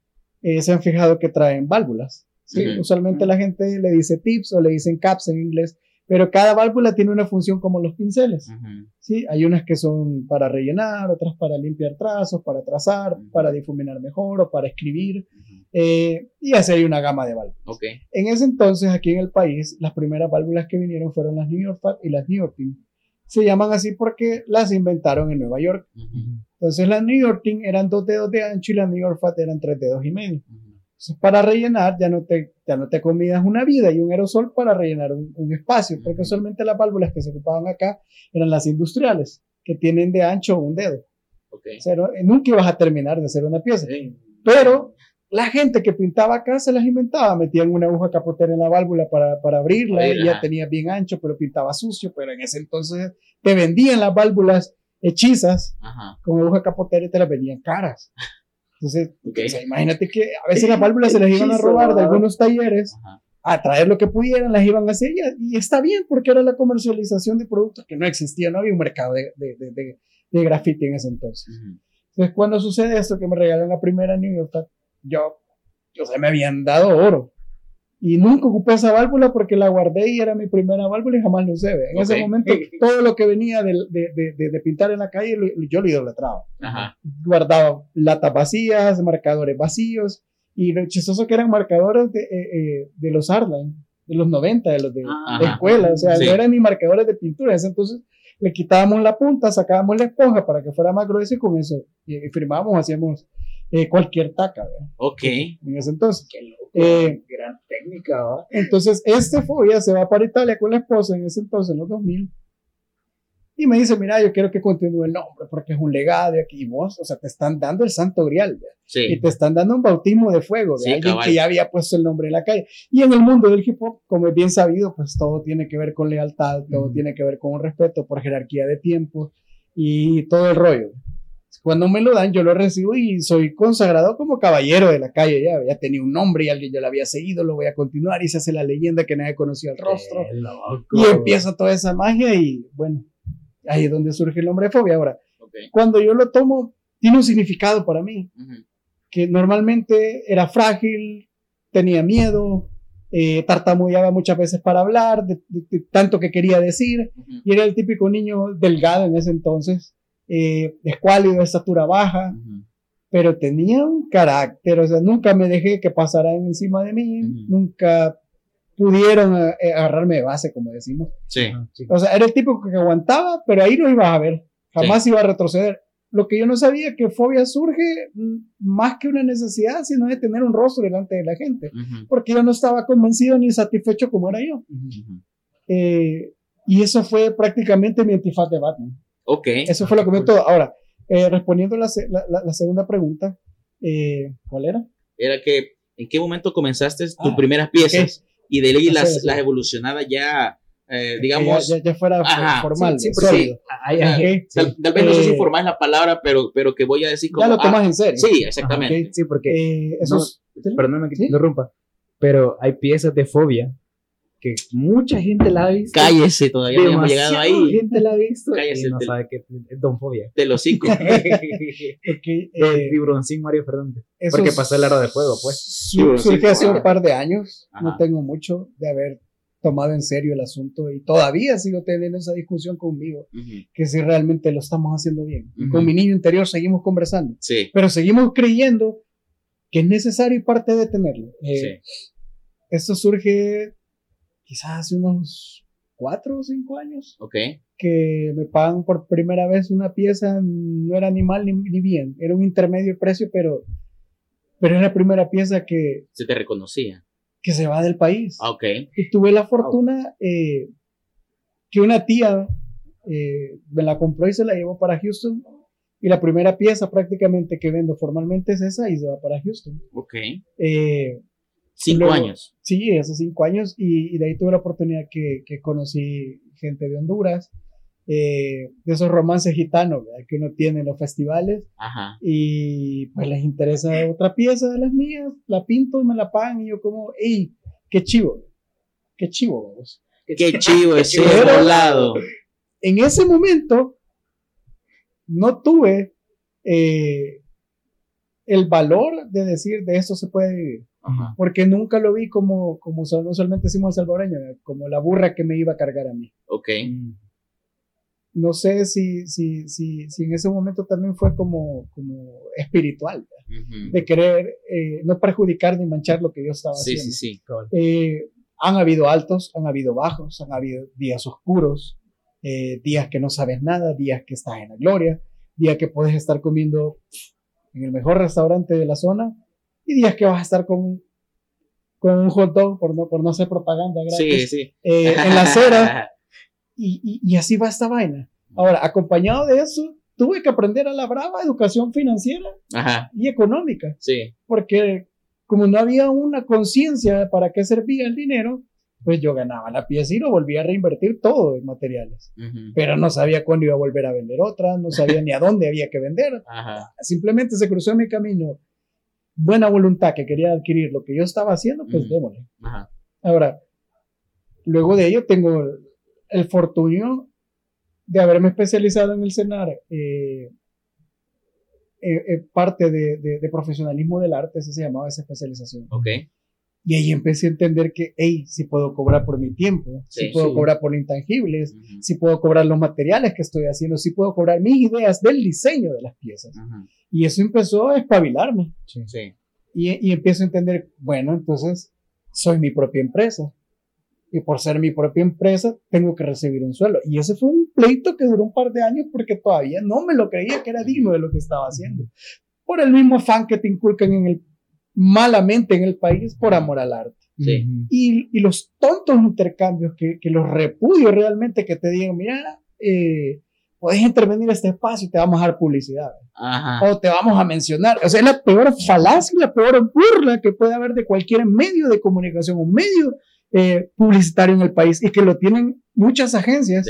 [SPEAKER 3] eh, se han fijado que traen válvulas. ¿sí?
[SPEAKER 2] Ujú.
[SPEAKER 3] Usualmente la gente le dice tips o le dicen caps en inglés, pero cada válvula tiene una función como los pinceles. ¿sí? Hay unas que son para rellenar, otras para limpiar trazos, para trazar, para difuminar mejor o para escribir. Eh, y así hay una gama de válvulas.
[SPEAKER 2] Ok.
[SPEAKER 3] En ese entonces, aquí en el país, las primeras válvulas que vinieron fueron las New York Fat y las New York Team. Se llaman así porque las inventaron en Nueva York. Entonces las New York Team eran dos dedos de ancho y las New York Fat eran tres dedos y medio. Entonces para rellenar ya no te, ya no te comías una vida y un aerosol para rellenar un, un espacio, porque usualmente las válvulas que se ocupaban acá eran las industriales, que tienen de ancho un dedo.
[SPEAKER 2] Ok.
[SPEAKER 3] O sea, no- nunca ibas a terminar de hacer una pieza. Pero la gente que pintaba acá se las inventaba, metían una aguja capotera en la válvula para, para abrirla, y ya tenía bien ancho, pero pintaba sucio, pero en ese entonces te vendían las válvulas hechizas
[SPEAKER 2] Ajá.
[SPEAKER 3] con aguja capotera y te las vendían caras. Entonces,
[SPEAKER 2] Ok.
[SPEAKER 3] o sea, imagínate que a veces las válvulas se las iban a robar de algunos talleres,
[SPEAKER 2] Ajá.
[SPEAKER 3] a traer lo que pudieran, las iban a hacer y, y está bien porque era la comercialización de productos que no existía, no había un mercado de, de, de, de, graffiti en ese entonces.
[SPEAKER 2] Ujú.
[SPEAKER 3] Entonces, cuando sucede esto, que me regalan la primera New York, Fat, yo, o sea, me habían dado oro. Y nunca ocupé esa válvula porque la guardé y era mi primera válvula y jamás lo usé. En ese
[SPEAKER 2] Ok.
[SPEAKER 3] momento, (laughs) todo lo que venía de, de, de, de- pintar en la calle, lo- yo lo idolatraba.
[SPEAKER 2] Ajá.
[SPEAKER 3] Guardaba latas vacías, marcadores vacíos. Y lo chistoso que eran marcadores de, eh, eh, de los Arline, de los 90, de los de,
[SPEAKER 1] Ah,
[SPEAKER 3] escuela. O sea,
[SPEAKER 2] Sí.
[SPEAKER 3] no eran ni marcadores de pintura. En ese Entonces, le quitábamos la punta, sacábamos la esponja para que fuera más grueso y con eso y, y firmábamos, hacíamos eh, cualquier taca, ¿verdad?
[SPEAKER 2] Ok.
[SPEAKER 3] En ese entonces.
[SPEAKER 1] Qué loco.
[SPEAKER 3] Eh,
[SPEAKER 1] gran técnica, ¿va?
[SPEAKER 3] Entonces, este fobia se va para Italia con la esposa en ese entonces, en los 2000. Y me dice, mira, yo quiero que continúe el nombre porque es un legado de aquí. Y vos, o sea, te están dando el santo grial, ¿verdad? y
[SPEAKER 2] Sí.
[SPEAKER 3] te están dando un bautismo de fuego de
[SPEAKER 2] Sí,
[SPEAKER 3] alguien
[SPEAKER 2] cabal.
[SPEAKER 3] que ya había puesto el nombre en la calle. Y en el mundo del hip hop, como es bien sabido, pues todo tiene que ver con lealtad, todo
[SPEAKER 1] Ujú.
[SPEAKER 3] tiene que ver con un respeto por jerarquía de tiempo y todo el rollo. Cuando me lo dan, yo lo recibo y soy consagrado como caballero de la calle. Ya, ya tenía un nombre y alguien ya lo había seguido, lo voy a continuar y se hace la leyenda que nadie conocía el rostro.
[SPEAKER 1] Qué loco.
[SPEAKER 3] Y empieza toda esa magia y bueno, ahí es donde surge el nombre de fobia. Ahora,
[SPEAKER 2] Ok.
[SPEAKER 3] cuando yo lo tomo, tiene un significado para mí
[SPEAKER 2] Ujú.
[SPEAKER 3] que normalmente era frágil, tenía miedo, eh, tartamudeaba muchas veces para hablar, de, de- de tanto que quería decir,
[SPEAKER 2] Ujú.
[SPEAKER 3] y era el típico niño delgado en ese entonces, eh, escuálido, de estatura baja,
[SPEAKER 2] Ujú.
[SPEAKER 3] pero tenía un carácter, o sea, nunca me dejé que pasaran encima de mí,
[SPEAKER 2] Ujú.
[SPEAKER 3] nunca pudieron eh, agarrarme de base, como decimos.
[SPEAKER 2] Sí.
[SPEAKER 1] Sí.
[SPEAKER 3] O sea, era el tipo que aguantaba, pero ahí no iba a ver, jamás iba a retroceder. Lo que yo no sabía que fobia surge más que una necesidad, sino de tener un rostro delante de la gente,
[SPEAKER 2] Ujú.
[SPEAKER 3] porque yo no estaba convencido ni satisfecho como era yo. Eh, y eso fue prácticamente mi antifaz de Batman.
[SPEAKER 2] Ok.
[SPEAKER 3] Eso fue lo que me todo. Ahora, eh, respondiendo la, la, la- la segunda pregunta, eh, ¿cuál era?
[SPEAKER 2] Era que, ¿en qué momento comenzaste tus
[SPEAKER 3] Ah,
[SPEAKER 2] primeras piezas? Y de ahí
[SPEAKER 3] Así
[SPEAKER 2] las, las evolucionadas ya, eh, digamos,
[SPEAKER 3] ya, ya- ya fuera
[SPEAKER 2] Ajá,
[SPEAKER 3] formal,
[SPEAKER 1] Sí, sí,
[SPEAKER 2] Ah,
[SPEAKER 1] hay-
[SPEAKER 3] Ok.
[SPEAKER 2] tal, tal vez no sé si
[SPEAKER 3] Eh,
[SPEAKER 2] formal es la palabra, pero, pero que voy a decir como...
[SPEAKER 3] Ya lo
[SPEAKER 2] ah,
[SPEAKER 3] tomas en serio.
[SPEAKER 2] sí, exactamente.
[SPEAKER 3] Ok.
[SPEAKER 1] sí, porque
[SPEAKER 3] Eh, eso
[SPEAKER 1] No,
[SPEAKER 3] es-
[SPEAKER 1] perdóname que
[SPEAKER 3] ¿Sí?
[SPEAKER 1] te interrumpa, pero hay piezas de fobia que mucha gente la ha visto.
[SPEAKER 2] Cállese, todavía no hemos llegado ahí.
[SPEAKER 1] gente la ha visto
[SPEAKER 2] Cállese,
[SPEAKER 1] y no
[SPEAKER 2] te-
[SPEAKER 1] sabe que es Don Fobia.
[SPEAKER 2] De los cinco. (laughs)
[SPEAKER 3] porque,
[SPEAKER 1] El
[SPEAKER 3] eh,
[SPEAKER 1] Mario Fernández.
[SPEAKER 3] Eso
[SPEAKER 1] Porque pasó el aro de fuego, pues.
[SPEAKER 3] su- surge hace un par de años. No
[SPEAKER 2] Ajá.
[SPEAKER 3] tengo mucho de haber tomado en serio el asunto y todavía sigo teniendo esa discusión conmigo,
[SPEAKER 2] Ujú.
[SPEAKER 3] que si realmente lo estamos haciendo bien. Y
[SPEAKER 2] Ujú.
[SPEAKER 3] Con mi niño interior seguimos conversando,
[SPEAKER 2] Sí,
[SPEAKER 3] pero seguimos creyendo que es necesario y parte de tenerlo. Eh,
[SPEAKER 2] sí.
[SPEAKER 3] Esto surge quizás hace unos cuatro o cinco años
[SPEAKER 2] Ok.
[SPEAKER 3] que me pagan por primera vez una pieza, no era ni mal ni, ni bien, era un intermedio precio, pero, pero es la primera pieza que,
[SPEAKER 2] Se te reconocía.
[SPEAKER 3] que se va del país.
[SPEAKER 2] Ah, ok.
[SPEAKER 3] Y tuve la fortuna eh, que una tía eh, me la compró y se la llevó para Houston Y la primera pieza prácticamente que vendo formalmente es esa y se va para Houston.
[SPEAKER 2] Ok.
[SPEAKER 3] Eh,
[SPEAKER 2] Cinco
[SPEAKER 3] luego-
[SPEAKER 2] años.
[SPEAKER 3] Sí, hace cinco años y, y de ahí tuve la oportunidad que, que conocí gente de Honduras, eh, de esos romances gitanos ¿verdad? que uno tiene en los festivales
[SPEAKER 2] Ajá.
[SPEAKER 3] y pues les interesa otra pieza de las mías, la pinto, me la pagan y yo como, ¡ey! ¡Qué chivo! ¡Qué chivo! vamos!
[SPEAKER 2] Qué chivo (laughs) ese volado.
[SPEAKER 3] En ese momento no tuve eh, el valor de decir de esto se puede vivir.
[SPEAKER 2] Ajá.
[SPEAKER 3] porque nunca lo vi como, como usual- usualmente decimos el salvadoreño, ¿verdad? como la burra que me iba a cargar a mí.
[SPEAKER 2] Ok.
[SPEAKER 3] No sé si, si, si, si en ese momento también fue como, como espiritual, ¿verdad?
[SPEAKER 2] Ujú.
[SPEAKER 3] de querer eh, no perjudicar ni manchar lo que yo estaba
[SPEAKER 2] Sí,
[SPEAKER 3] haciendo.
[SPEAKER 2] sí, sí.
[SPEAKER 3] Eh, han habido altos, han habido bajos, han habido días oscuros, eh, días que no sabes nada, días que estás en la gloria, días que puedes estar comiendo en el mejor restaurante de la zona y días que vas a estar con, con un hot dog, por no, por no hacer propaganda
[SPEAKER 2] Sí,
[SPEAKER 3] gratis,
[SPEAKER 2] sí.
[SPEAKER 3] eh, en la acera y, y, y así va esta vaina. Ahora, acompañado de eso, tuve que aprender a la brava educación financiera
[SPEAKER 2] Ajá.
[SPEAKER 3] y económica
[SPEAKER 2] Sí.
[SPEAKER 3] porque como no había una conciencia para qué servía el dinero, pues yo ganaba la pieza y lo volvía a reinvertir todo en materiales.
[SPEAKER 2] Ujú.
[SPEAKER 3] Pero no sabía cuándo iba a volver a vender otra, no sabía ni a dónde había que vender.
[SPEAKER 2] Ajá.
[SPEAKER 3] Simplemente se cruzó en mi camino buena voluntad que quería adquirir lo que yo estaba haciendo, pues
[SPEAKER 2] Mm.
[SPEAKER 3] démosle.
[SPEAKER 2] Ajá.
[SPEAKER 3] Ahora, luego de ello tengo el fortunio de haberme especializado en el CENAR, eh, eh, eh, parte de, de- de profesionalismo del arte, así se llamaba esa especialización.
[SPEAKER 2] Ok.
[SPEAKER 3] Y ahí empecé a entender que, hey, si puedo cobrar por mi tiempo, si
[SPEAKER 2] Sí,
[SPEAKER 3] puedo
[SPEAKER 1] sí.
[SPEAKER 3] cobrar por intangibles, si puedo cobrar los materiales que estoy haciendo, si puedo cobrar mis ideas del diseño de las piezas. Y eso empezó a espabilarme.
[SPEAKER 1] Sí.
[SPEAKER 2] Sí.
[SPEAKER 3] Y, y empiezo a entender, bueno, entonces soy mi propia empresa. Y por ser mi propia empresa, tengo que recibir un sueldo. Y ese fue un pleito que duró un par de años porque todavía no me lo creía que era digno de lo que estaba haciendo. Por el mismo afán que te inculcan en el, malamente en el país por amor al arte.
[SPEAKER 2] Sí.
[SPEAKER 3] Y, y los tontos intercambios que, que los repudio realmente, que te digan, mira, eh, puedes intervenir en este espacio y te vamos a dar publicidad
[SPEAKER 2] Ajá.
[SPEAKER 3] o te vamos a mencionar. O sea, es la peor falacia, la peor burla que puede haber de cualquier medio de comunicación, un medio eh, publicitario en el país y que lo tienen muchas agencias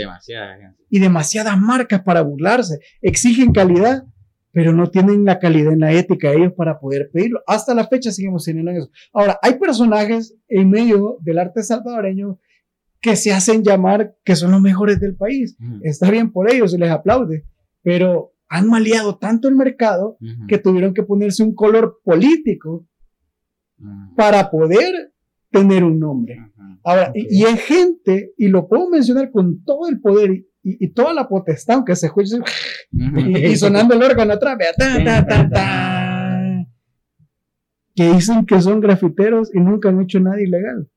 [SPEAKER 3] y demasiadas marcas para burlarse. Exigen calidad, pero no tienen la calidad en la ética de ellos para poder pedirlo. Hasta la fecha seguimos teniendo eso. Ahora, hay personajes en medio del arte salvadoreño que se hacen llamar que son los mejores del país. Está bien por ellos, se les aplaude, pero han maleado tanto el mercado que tuvieron que ponerse un color político para poder tener un nombre. Ahora, y, y hay gente, y lo puedo mencionar con todo el poder y, y- toda la potestad, aunque se escuche y, y sonando el órgano atrás, vea, ta, ta, ta, ta, que dicen que son grafiteros y nunca han hecho nada ilegal.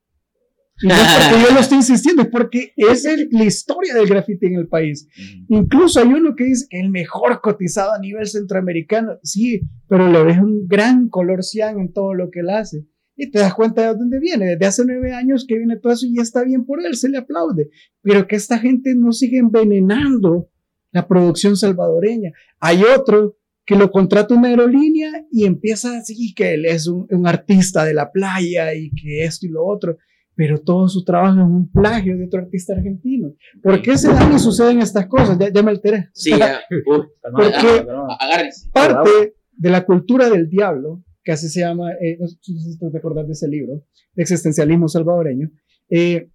[SPEAKER 3] Y no es porque yo lo estoy insistiendo, es porque es la historia del graffiti en el país. Incluso hay uno que dice que el mejor cotizado a nivel centroamericano. Sí, pero le ves un gran color cian en todo lo que él hace. Y te das cuenta de dónde viene. Desde hace nueve años que viene todo eso y ya está bien por él, se le aplaude. Pero que esta gente no sigue envenenando la producción salvadoreña. Hay otro que lo contrata una aerolínea y empieza así que él es un, un artista de la playa y que esto y lo otro. Pero todo su trabajo es un plagio de otro artista argentino. ¿Por qué se dan y suceden estas cosas? Ya, ya me alteré.
[SPEAKER 2] Sí, ya. (laughs)
[SPEAKER 3] Porque-. Parte de la cultura del diablo, que así se llama, eh, no sé si te acordás de ese libro, de existencialismo salvadoreño, eh,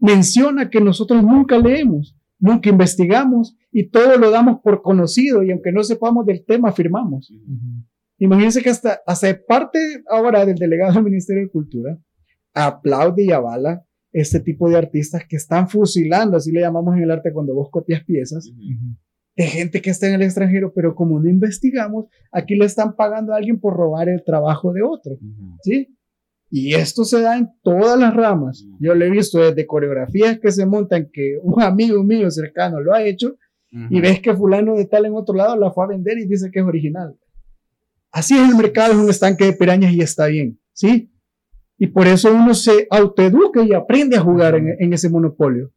[SPEAKER 3] menciona que nosotros nunca leemos, nunca investigamos y todo lo damos por conocido y aunque no sepamos del tema, afirmamos.
[SPEAKER 1] Ujú.
[SPEAKER 3] Imagínense que hasta, hasta parte ahora del delegado del Ministerio de Cultura aplaude y avala este tipo de artistas que están fusilando, así le llamamos en el arte cuando vos copias piezas. De gente que está en el extranjero, pero como no investigamos, aquí le están pagando a alguien por robar el trabajo de otro. ¿sí? Y esto se da en todas las ramas. Yo lo he visto desde coreografías que se montan que un amigo mío cercano lo ha hecho y ves que fulano de tal en otro lado la fue a vender y dice que es original. Así es el mercado, es un estanque de pirañas y está bien, ¿sí? Y por eso uno se autoeduca y aprende a jugar en, en ese monopolio.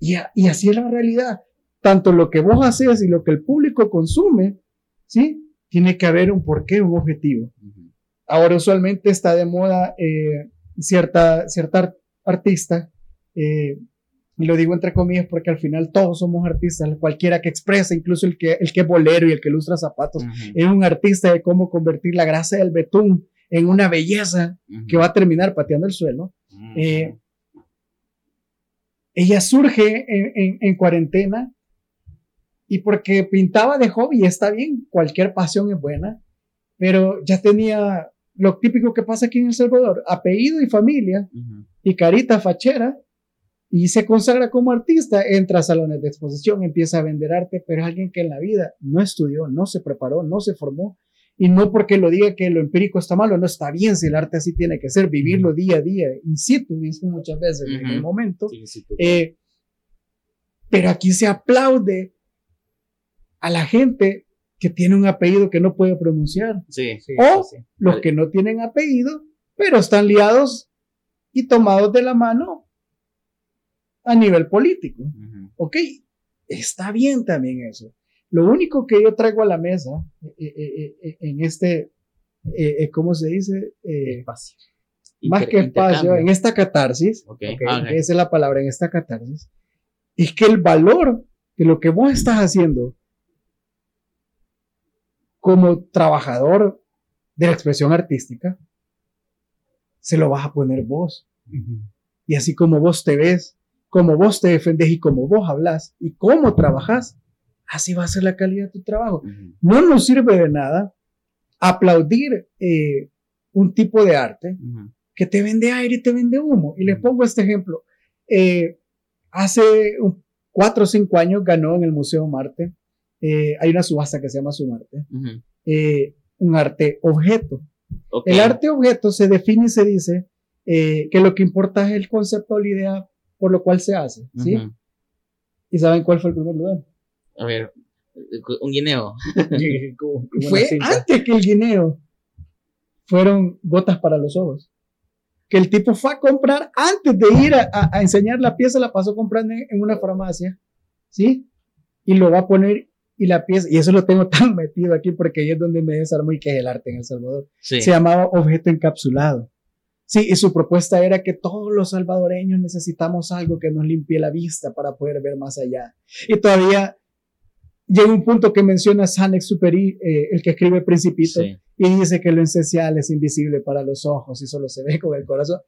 [SPEAKER 3] Y, a- y así es la realidad. Tanto lo que vos haces y lo que el público consume, ¿sí? Tiene que haber un porqué, un objetivo. Ahora usualmente está de moda eh, cierta, cierta artista, eh, y lo digo entre comillas porque al final todos somos artistas, cualquiera que expresa, incluso el que, el que es bolero y el que lustra zapatos, es un artista de cómo convertir la grasa del betún en una belleza que va a terminar pateando el suelo. Eh, ella surge en, en, cuarentena y porque pintaba de hobby, está bien, cualquier pasión es buena, pero ya tenía lo típico que pasa aquí en El Salvador, apellido y familia y carita fachera y se consagra como artista, entra a salones de exposición, empieza a vender arte, pero es alguien que en la vida no estudió, no se preparó, no se formó y no porque lo diga que lo empírico está malo, no está bien si el arte así tiene que ser, vivirlo día a día, in situ, dicen muchas veces en el momento. Eh, pero aquí se aplaude a la gente que tiene un apellido que no puede pronunciar.
[SPEAKER 2] Sí, sí,
[SPEAKER 3] o los que no tienen apellido, pero están liados y tomados de la mano a nivel político. Ok, está bien también eso. Lo único que yo traigo a la mesa eh, eh, eh, en este, ¿cómo se dice?
[SPEAKER 1] espacio.
[SPEAKER 3] Más que espacio, en esta catarsis, esa es la palabra, en esta catarsis, es que el valor de lo que vos estás haciendo como trabajador de la expresión artística, se lo vas a poner vos. Y así como vos te ves, como vos te defendes y como vos hablas y cómo trabajas, así va a ser la calidad de tu trabajo. No nos sirve de nada aplaudir eh, un tipo de arte que te vende aire y te vende humo. Y les pongo este ejemplo. Eh, hace cuatro o cinco años ganó en el Museo Marte eh, hay una subasta que se llama Sumarte, eh, un arte objeto. El arte objeto se define y se dice eh, que lo que importa es el concepto o la idea por lo cual se hace, ¿sí? ¿Y saben cuál fue el primer lugar?
[SPEAKER 2] A ver, un guineo. (laughs)
[SPEAKER 3] fue antes que el guineo. Fueron gotas para los ojos. Que el tipo fue a comprar antes de ir a, enseñar la pieza, la pasó comprando en, en una farmacia, ¿sí? Y lo va a poner y la pieza, y eso lo tengo (laughs) tan metido aquí porque ahí es donde me desarmo y que es el arte en El Salvador. Se llamaba objeto encapsulado. Sí, y su propuesta era que todos los salvadoreños necesitamos algo que nos limpie la vista para poder ver más allá. Y todavía llega un punto que menciona Sanex Superi, eh, el que escribe Principito, y dice que lo esencial es invisible para los ojos y solo se ve con el corazón.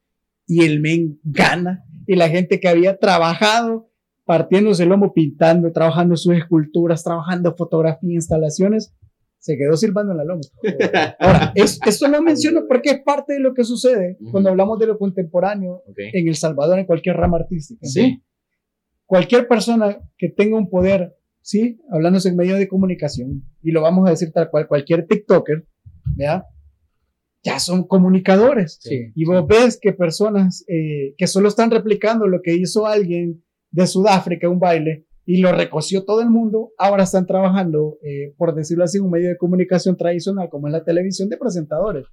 [SPEAKER 3] Y el men gana. Y la gente que había trabajado partiéndose el lomo, pintando, trabajando sus esculturas, trabajando fotografía, instalaciones, se quedó silbando en la loma. (laughs) Ahora, esto lo menciono porque es parte de lo que sucede cuando hablamos de lo contemporáneo en El Salvador, en cualquier rama artística. ¿sí? Cualquier persona que tenga un poder, ¿sí? hablándose en medio de comunicación, y lo vamos a decir tal cual, cualquier TikToker, ¿ya? ya son comunicadores. y vos ves que personas eh, que solo están replicando lo que hizo alguien de Sudáfrica, un baile, y lo recoció todo el mundo, ahora están trabajando, eh, por decirlo así, un medio de comunicación tradicional como es la televisión de presentadores.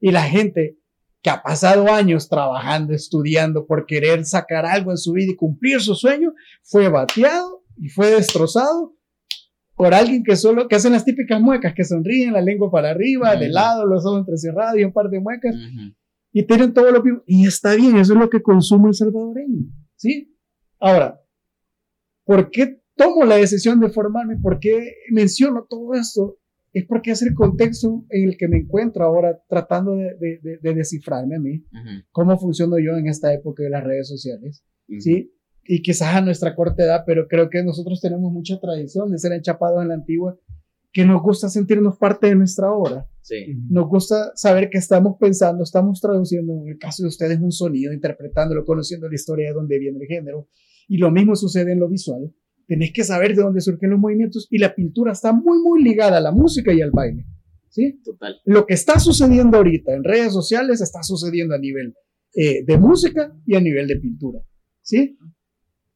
[SPEAKER 3] Y la gente que ha pasado años trabajando, estudiando por querer sacar algo en su vida y cumplir su sueño, fue bateado y fue destrozado por alguien que solo, que hacen las típicas muecas, que sonríen, la lengua para arriba, de lado, los ojos entrecerrados y un par de muecas, y tienen todo lo que, y está bien, eso es lo que consume el salvadoreño, ¿sí? Ahora, ¿por qué tomo la decisión de formarme? ¿Por qué menciono todo esto? Es porque es el contexto en el que me encuentro ahora tratando de, descifrarme a mí, cómo funciono yo en esta época de las redes sociales, ¿sí? Y quizás a nuestra corta edad, pero creo que nosotros tenemos mucha tradición de ser enchapados en la antigua, que nos gusta sentirnos parte de nuestra obra.
[SPEAKER 2] Sí.
[SPEAKER 3] Nos gusta saber que estamos pensando, estamos traduciendo, en el caso de ustedes, un sonido, interpretándolo, conociendo la historia de dónde viene el género, y lo mismo sucede en lo visual. Tenés que saber de dónde surgen los movimientos y la pintura está muy, muy ligada a la música y al baile. ¿Sí?
[SPEAKER 2] Total.
[SPEAKER 3] Lo que está sucediendo ahorita en redes sociales está sucediendo a nivel eh, de música y a nivel de pintura. ¿Sí?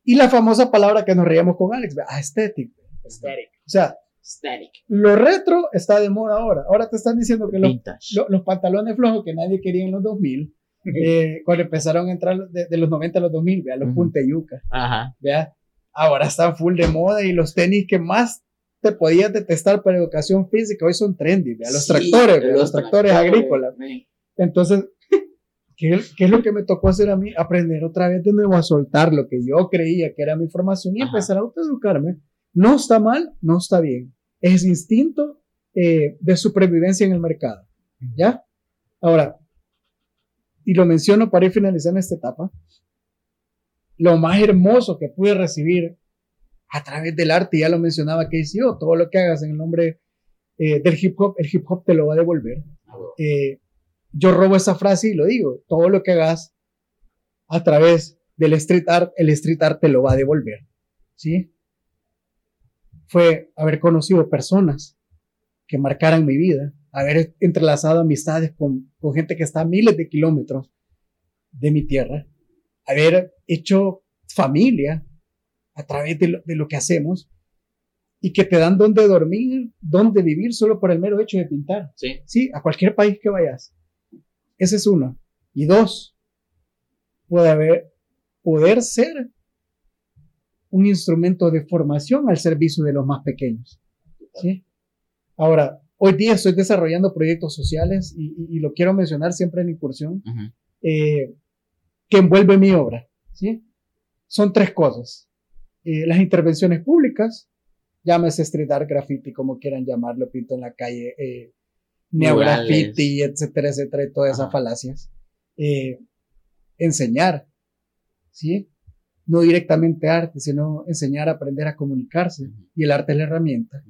[SPEAKER 3] Y la famosa palabra que nos reíamos con Alex, aesthetic.
[SPEAKER 2] Aesthetic.
[SPEAKER 3] O sea,
[SPEAKER 2] Aesthetic.
[SPEAKER 3] lo retro está de moda ahora. Ahora te están diciendo que los, los, pantalones flojos que nadie quería en los 2000 (laughs) eh, cuando empezaron a entrar de, los 90 a los 2000, vea, los uh -huh.
[SPEAKER 2] Ajá.
[SPEAKER 3] vea, ahora están full de moda y los tenis que más te podías detestar para educación física hoy son trendy, ¿vea? los
[SPEAKER 2] Sí,
[SPEAKER 3] tractores, ¿vea?
[SPEAKER 2] los
[SPEAKER 3] los tractores agrícolas. Entonces, (laughs) ¿qué, ¿qué es lo que me tocó hacer a mí? Aprender otra vez de nuevo a soltar lo que yo creía que era mi formación y
[SPEAKER 2] Ajá.
[SPEAKER 3] empezar a autoeducarme. No está mal, no está bien. Es instinto eh, de supervivencia en el mercado. ¿Ya? Ahora, y lo menciono para ir finalizando esta etapa, lo más hermoso que pude recibir a través del arte, ya lo mencionaba que yo, todo lo que hagas en el nombre eh, del hip hop, el hip hop te lo va a devolver.
[SPEAKER 2] Ah.
[SPEAKER 3] Eh, yo robo esa frase y lo digo, todo lo que hagas a través del street art, el street art te lo va a devolver. ¿Sí? Fue haber conocido personas que marcaran mi vida, haber entrelazado amistades con, con gente que está a miles de kilómetros de mi tierra, haber hecho familia a través de lo, de lo que hacemos y que te dan donde dormir, donde vivir solo por el mero hecho de pintar.
[SPEAKER 2] Sí.
[SPEAKER 3] Sí, a cualquier país que vayas. Ese es uno. Y dos, puede haber, poder ser un instrumento de formación al servicio de los más pequeños. ¿sí? Ahora, hoy día estoy desarrollando proyectos sociales y, y- y lo quiero mencionar siempre en incursión,
[SPEAKER 2] Ujú.
[SPEAKER 3] eh, que envuelve mi obra. ¿sí? Son tres cosas. Eh, las intervenciones públicas, llámese street art, graffiti, como quieran llamarlo, pinto en la calle, eh, neograffiti, etcétera, etcétera, y todas esas
[SPEAKER 2] Ajá.
[SPEAKER 3] falacias. Eh, enseñar, ¿sí? No directamente arte, sino enseñar a aprender a comunicarse. Y el arte es la herramienta.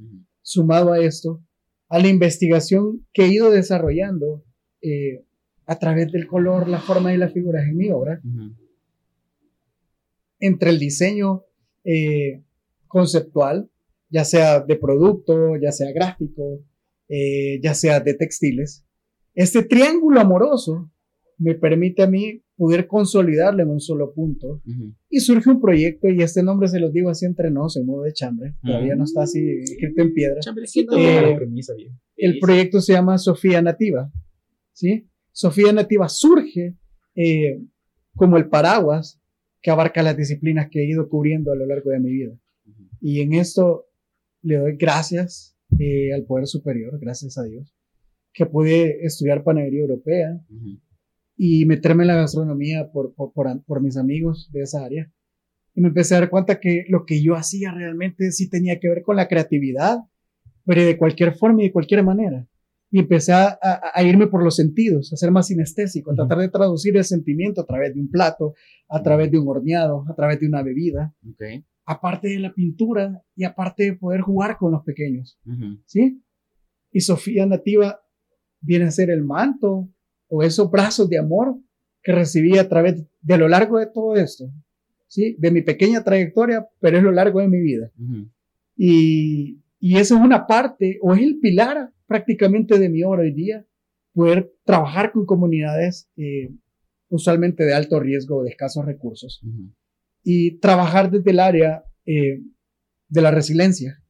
[SPEAKER 3] Sumado a esto, a la investigación que he ido desarrollando eh, a través del color, la forma y las figuras en mi obra, entre el diseño eh, conceptual, ya sea de producto, ya sea gráfico, eh, ya sea de textiles. Este triángulo amoroso me permite a mí poder consolidarlo en un solo punto. Y surge un proyecto, y este nombre se los digo así entre nos, en modo de chambre, todavía no está así escrito en piedra.
[SPEAKER 2] Chambrecito.
[SPEAKER 3] Eh,
[SPEAKER 1] la premisa, bien.
[SPEAKER 3] El proyecto se llama Sofía Nativa, ¿sí? Sofía Nativa surge eh, como el paraguas que abarca las disciplinas que he ido cubriendo a lo largo de mi vida. Y en esto le doy gracias eh, al Poder Superior, gracias a Dios, que pude estudiar panadería europea. Y meterme en la gastronomía por, por, por, por mis amigos de esa área. Y me empecé a dar cuenta que lo que yo hacía realmente sí tenía que ver con la creatividad, pero de cualquier forma y de cualquier manera. Y empecé a, a- a irme por los sentidos, a ser más sinestésico, a tratar de traducir el sentimiento a través de un plato, a través de un horneado, a través de una bebida, aparte de la pintura y aparte de poder jugar con los pequeños. ¿sí? Y Sofía Nativa viene a ser el manto o esos brazos de amor que recibí a través de lo largo de todo esto, ¿sí? De mi pequeña trayectoria, pero es lo largo de mi vida.
[SPEAKER 2] Ujú.
[SPEAKER 3] Y, y eso es una parte o es el pilar prácticamente de mi obra hoy día, poder trabajar con comunidades eh, usualmente de alto riesgo o de escasos recursos
[SPEAKER 2] Ujú.
[SPEAKER 3] y trabajar desde el área eh, de la resiliencia,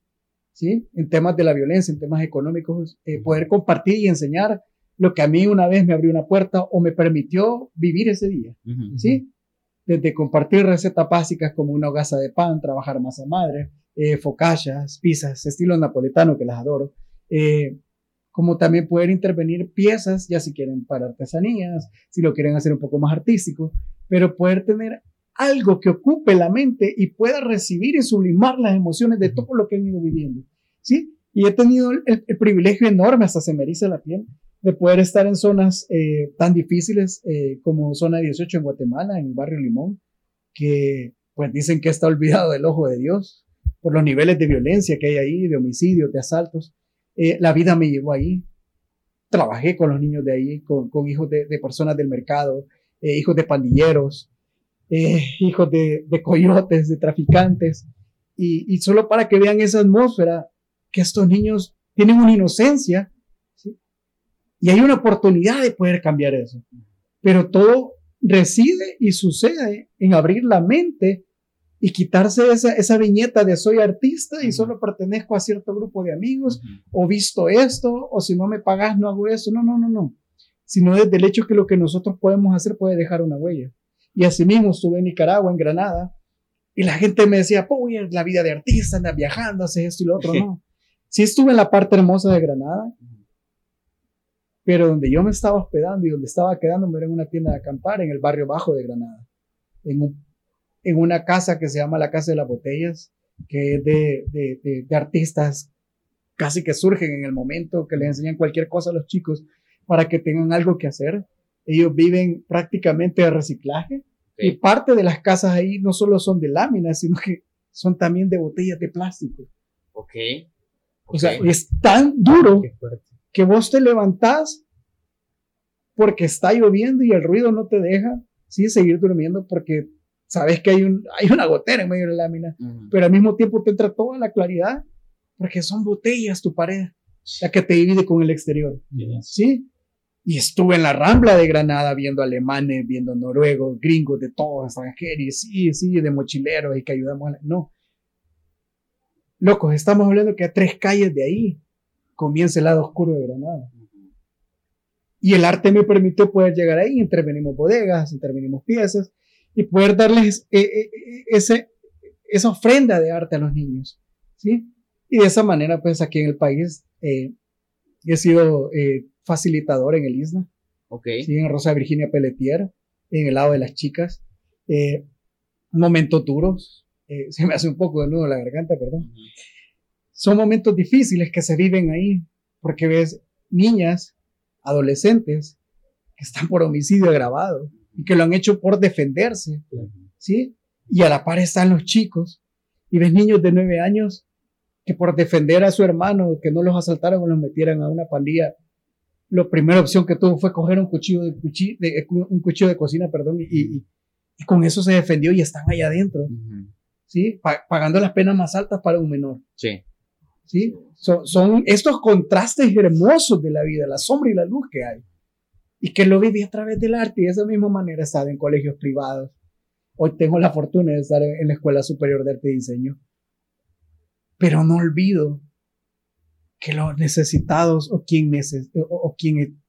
[SPEAKER 3] ¿sí? En temas de la violencia, en temas económicos, eh, poder compartir y enseñar lo que a mí una vez me abrió una puerta o me permitió vivir ese día. ¿sí? Desde compartir recetas básicas como una hogaza de pan, trabajar masa madre, eh, focaccias, pizzas, estilo napoletano, que las adoro, eh, como también poder intervenir piezas, ya si quieren para artesanías, si lo quieren hacer un poco más artístico, pero poder tener algo que ocupe la mente y pueda recibir y sublimar las emociones de todo lo que han ido viviendo, ¿sí? Y he tenido el, el privilegio enorme, hasta se me eriza la piel, de poder estar en zonas eh, tan difíciles eh, como zona 18 en Guatemala, en el barrio Limón, que pues dicen que está olvidado del ojo de Dios por los niveles de violencia que hay ahí, de homicidios, de asaltos. Eh, la vida me llevó ahí. Trabajé con los niños de ahí, con, hijos de, personas del mercado, eh, hijos de pandilleros, hijos de, coyotes, de traficantes. Y, y, solo para que vean esa atmósfera, que estos niños tienen una inocencia. Y hay una oportunidad de poder cambiar eso. Pero todo reside y sucede en abrir la mente y quitarse esa, esa viñeta de soy artista y solo pertenezco a cierto grupo de amigos, o visto esto, o si no me pagas no hago eso. No, no, no, no. Sino desde el hecho que lo que nosotros podemos hacer puede dejar una huella. Y asimismo estuve en Nicaragua, en Granada, Y la gente me decía, pues la vida de artista, anda viajando, hace esto y lo otro, (laughs) no. Sí estuve en la parte hermosa de Granada, pero donde yo me estaba hospedando y donde estaba quedándome era en una tienda de acampar en el barrio bajo de Granada, en, en una casa que se llama la Casa de las Botellas, que es de, de, de, artistas casi que surgen en el momento, que les enseñan cualquier cosa a los chicos para que tengan algo que hacer. Ellos viven prácticamente de reciclaje y parte de las casas ahí no solo son de láminas, sino que son también de botellas de plástico.
[SPEAKER 2] Ok.
[SPEAKER 3] O sea, es tan duro que vos te levantás porque está lloviendo y el ruido no te deja sí, seguir durmiendo porque sabes que hay, un, hay una gotera en medio de la lámina, pero al mismo tiempo te entra toda la claridad porque son botellas tu pared, la que te divide con el exterior. ¿Sí? Y estuve en la rambla de Granada viendo alemanes, viendo noruegos, gringos, de todos, extranjeros, sí, sí, de mochileros y que ayudamos a la... No. Locos, estamos hablando que a tres calles de ahí comienza el lado oscuro de Granada. Y el arte me permitió poder llegar ahí, intervenimos bodegas, intervenimos piezas y poder darles eh, eh, eh, ese, esa ofrenda de arte a los niños. ¿sí? Y de esa manera, pues aquí en el país he sido facilitador en el ISNA.
[SPEAKER 2] Okay.
[SPEAKER 3] ¿sí? En Rosa Virginia Pelletier, en el lado de las chicas. momentos duros. se me hace un poco de nudo la garganta, perdón son momentos difíciles que se viven ahí, porque ves niñas, adolescentes, que están por homicidio agravado y que lo han hecho por defenderse, ¿sí? Y a la par están los chicos, y ves niños de nueve años que por defender a su hermano, que no los asaltaran o los metieran a una pandilla, la primera opción que tuvo fue coger un cuchillo de, de un cuchillo de cocina, perdón, y, con eso se defendió y están allá adentro, ¿sí? pagando las penas más altas para un menor.
[SPEAKER 2] Sí.
[SPEAKER 3] ¿Sí? Son, estos contrastes hermosos de la vida, la sombra y la luz que hay. Y que lo viví a través del arte y de esa misma manera he estado en colegios privados. Hoy tengo la fortuna de estar en la Escuela Superior de Arte y Diseño. Pero no olvido que los necesitados o quien, o, quien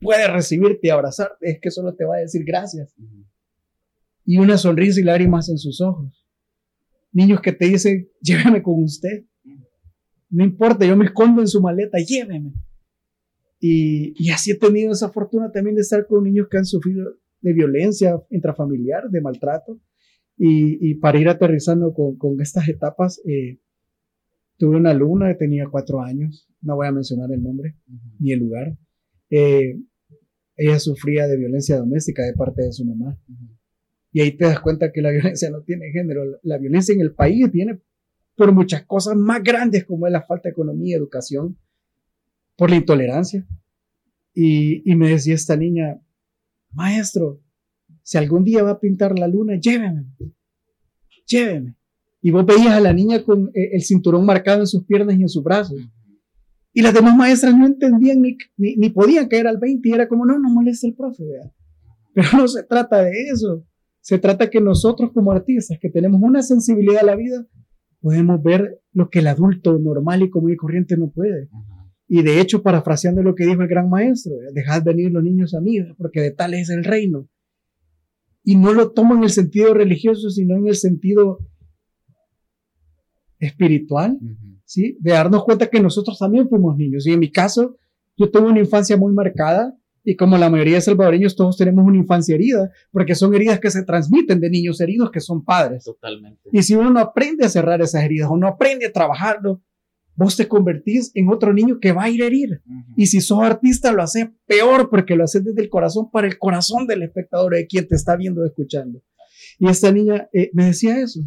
[SPEAKER 3] puede recibirte y abrazarte es que solo te va a decir gracias. Y una sonrisa y lágrimas en sus ojos. Niños que te dicen, llévame con usted. No importa, yo me escondo en su maleta, lléveme. Y, y así he tenido esa fortuna también de estar con niños que han sufrido de violencia intrafamiliar, de maltrato. Y, y para ir aterrizando con, con estas etapas, eh, tuve una alumna que tenía cuatro años, no voy a mencionar el nombre ni el lugar. Eh, ella sufría de violencia doméstica de parte de su mamá. Y ahí te das cuenta que la (laughs) violencia no tiene género. La violencia en el país viene por muchas cosas más grandes como es la falta de economía y educación, por la intolerancia. Y, me decía esta niña, maestro, si algún día va a pintar la luna, lléveme, lléveme. Y vos veías a la niña con eh, el cinturón marcado en sus piernas y en sus brazos. Y las demás maestras no entendían ni, ni, podían caer al 20 y era como, no, no molesta el profe, Pero no se trata de eso. Se trata que nosotros como artistas, que tenemos una sensibilidad a la vida, podemos ver lo que el adulto normal y común y corriente no puede. Y de hecho, parafraseando lo que dijo el gran maestro, dejad venir los niños a mí, porque de tal es el reino. Y no lo tomo en el sentido religioso, sino en el sentido espiritual, ¿sí? De darnos cuenta que nosotros también fuimos niños. Y en mi caso, yo tuve una infancia muy marcada y como la mayoría de salvadoreños, todos tenemos una infancia herida, porque son heridas que se transmiten de niños heridos que son padres.
[SPEAKER 2] Totalmente.
[SPEAKER 3] Y si uno no aprende a cerrar esas heridas o no aprende a trabajarlo, vos te convertís en otro niño que va a ir a herir. Y si sos artista, lo haces peor porque lo haces desde el corazón para el corazón del espectador, de quien te está viendo o escuchando. Y esta niña eh, me decía eso.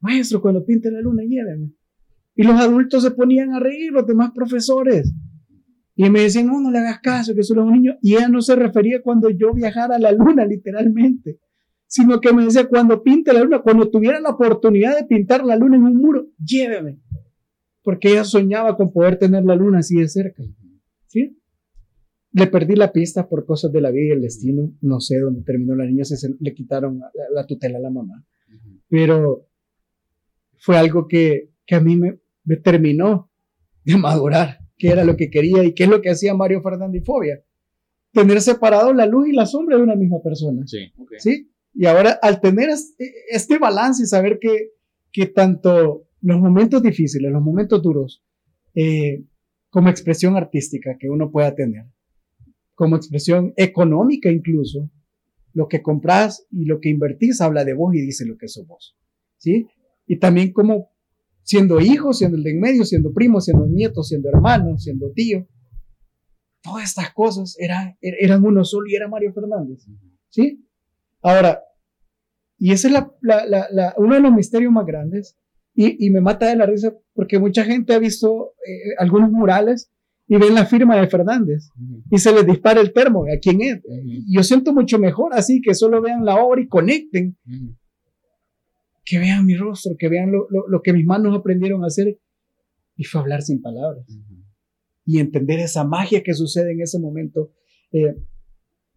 [SPEAKER 3] Maestro, cuando pinte la luna, lléveme. Y los adultos se ponían a reír, los demás profesores. Y me decían, no, no le hagas caso, que solo es un niño. Y ella no se refería cuando yo viajara a la luna, literalmente, sino que me decía, cuando pinte la luna, cuando tuviera la oportunidad de pintar la luna en un muro, lléveme. Porque ella soñaba con poder tener la luna así de cerca. ¿Sí? Le perdí la pista por cosas de la vida y el destino. No sé dónde terminó la niña, se, le quitaron la, tutela a la mamá. Pero fue algo que, que a mí me, me terminó de madurar qué era lo que quería y qué es lo que hacía Mario Fernandifobia. Tener separado la luz y la sombra de una misma persona.
[SPEAKER 2] Sí,
[SPEAKER 3] ¿Sí? Y ahora, al tener este balance y saber que, que tanto los momentos difíciles, los momentos duros, eh, como expresión artística que uno pueda tener, como expresión económica incluso, lo que compras y lo que invertís habla de vos y dice lo que sos vos. ¿Sí? Y también como siendo hijo, siendo el de en medio, siendo primo, siendo nieto, siendo hermano, siendo tío. Todas estas cosas eran, eran uno solo y era Mario Fernández. ¿Sí? Ahora, y ese es la, la, la, uno de los misterios más grandes, y, y, me mata de la risa porque mucha gente ha visto eh, algunos murales y ven la firma de Fernández y se les dispara el termo a quién es. Yo siento mucho mejor así que solo vean la obra y conecten, que vean mi rostro, que vean lo, lo, lo, que mis manos aprendieron a hacer y fue hablar sin palabras y entender esa magia que sucede en ese momento. Eh,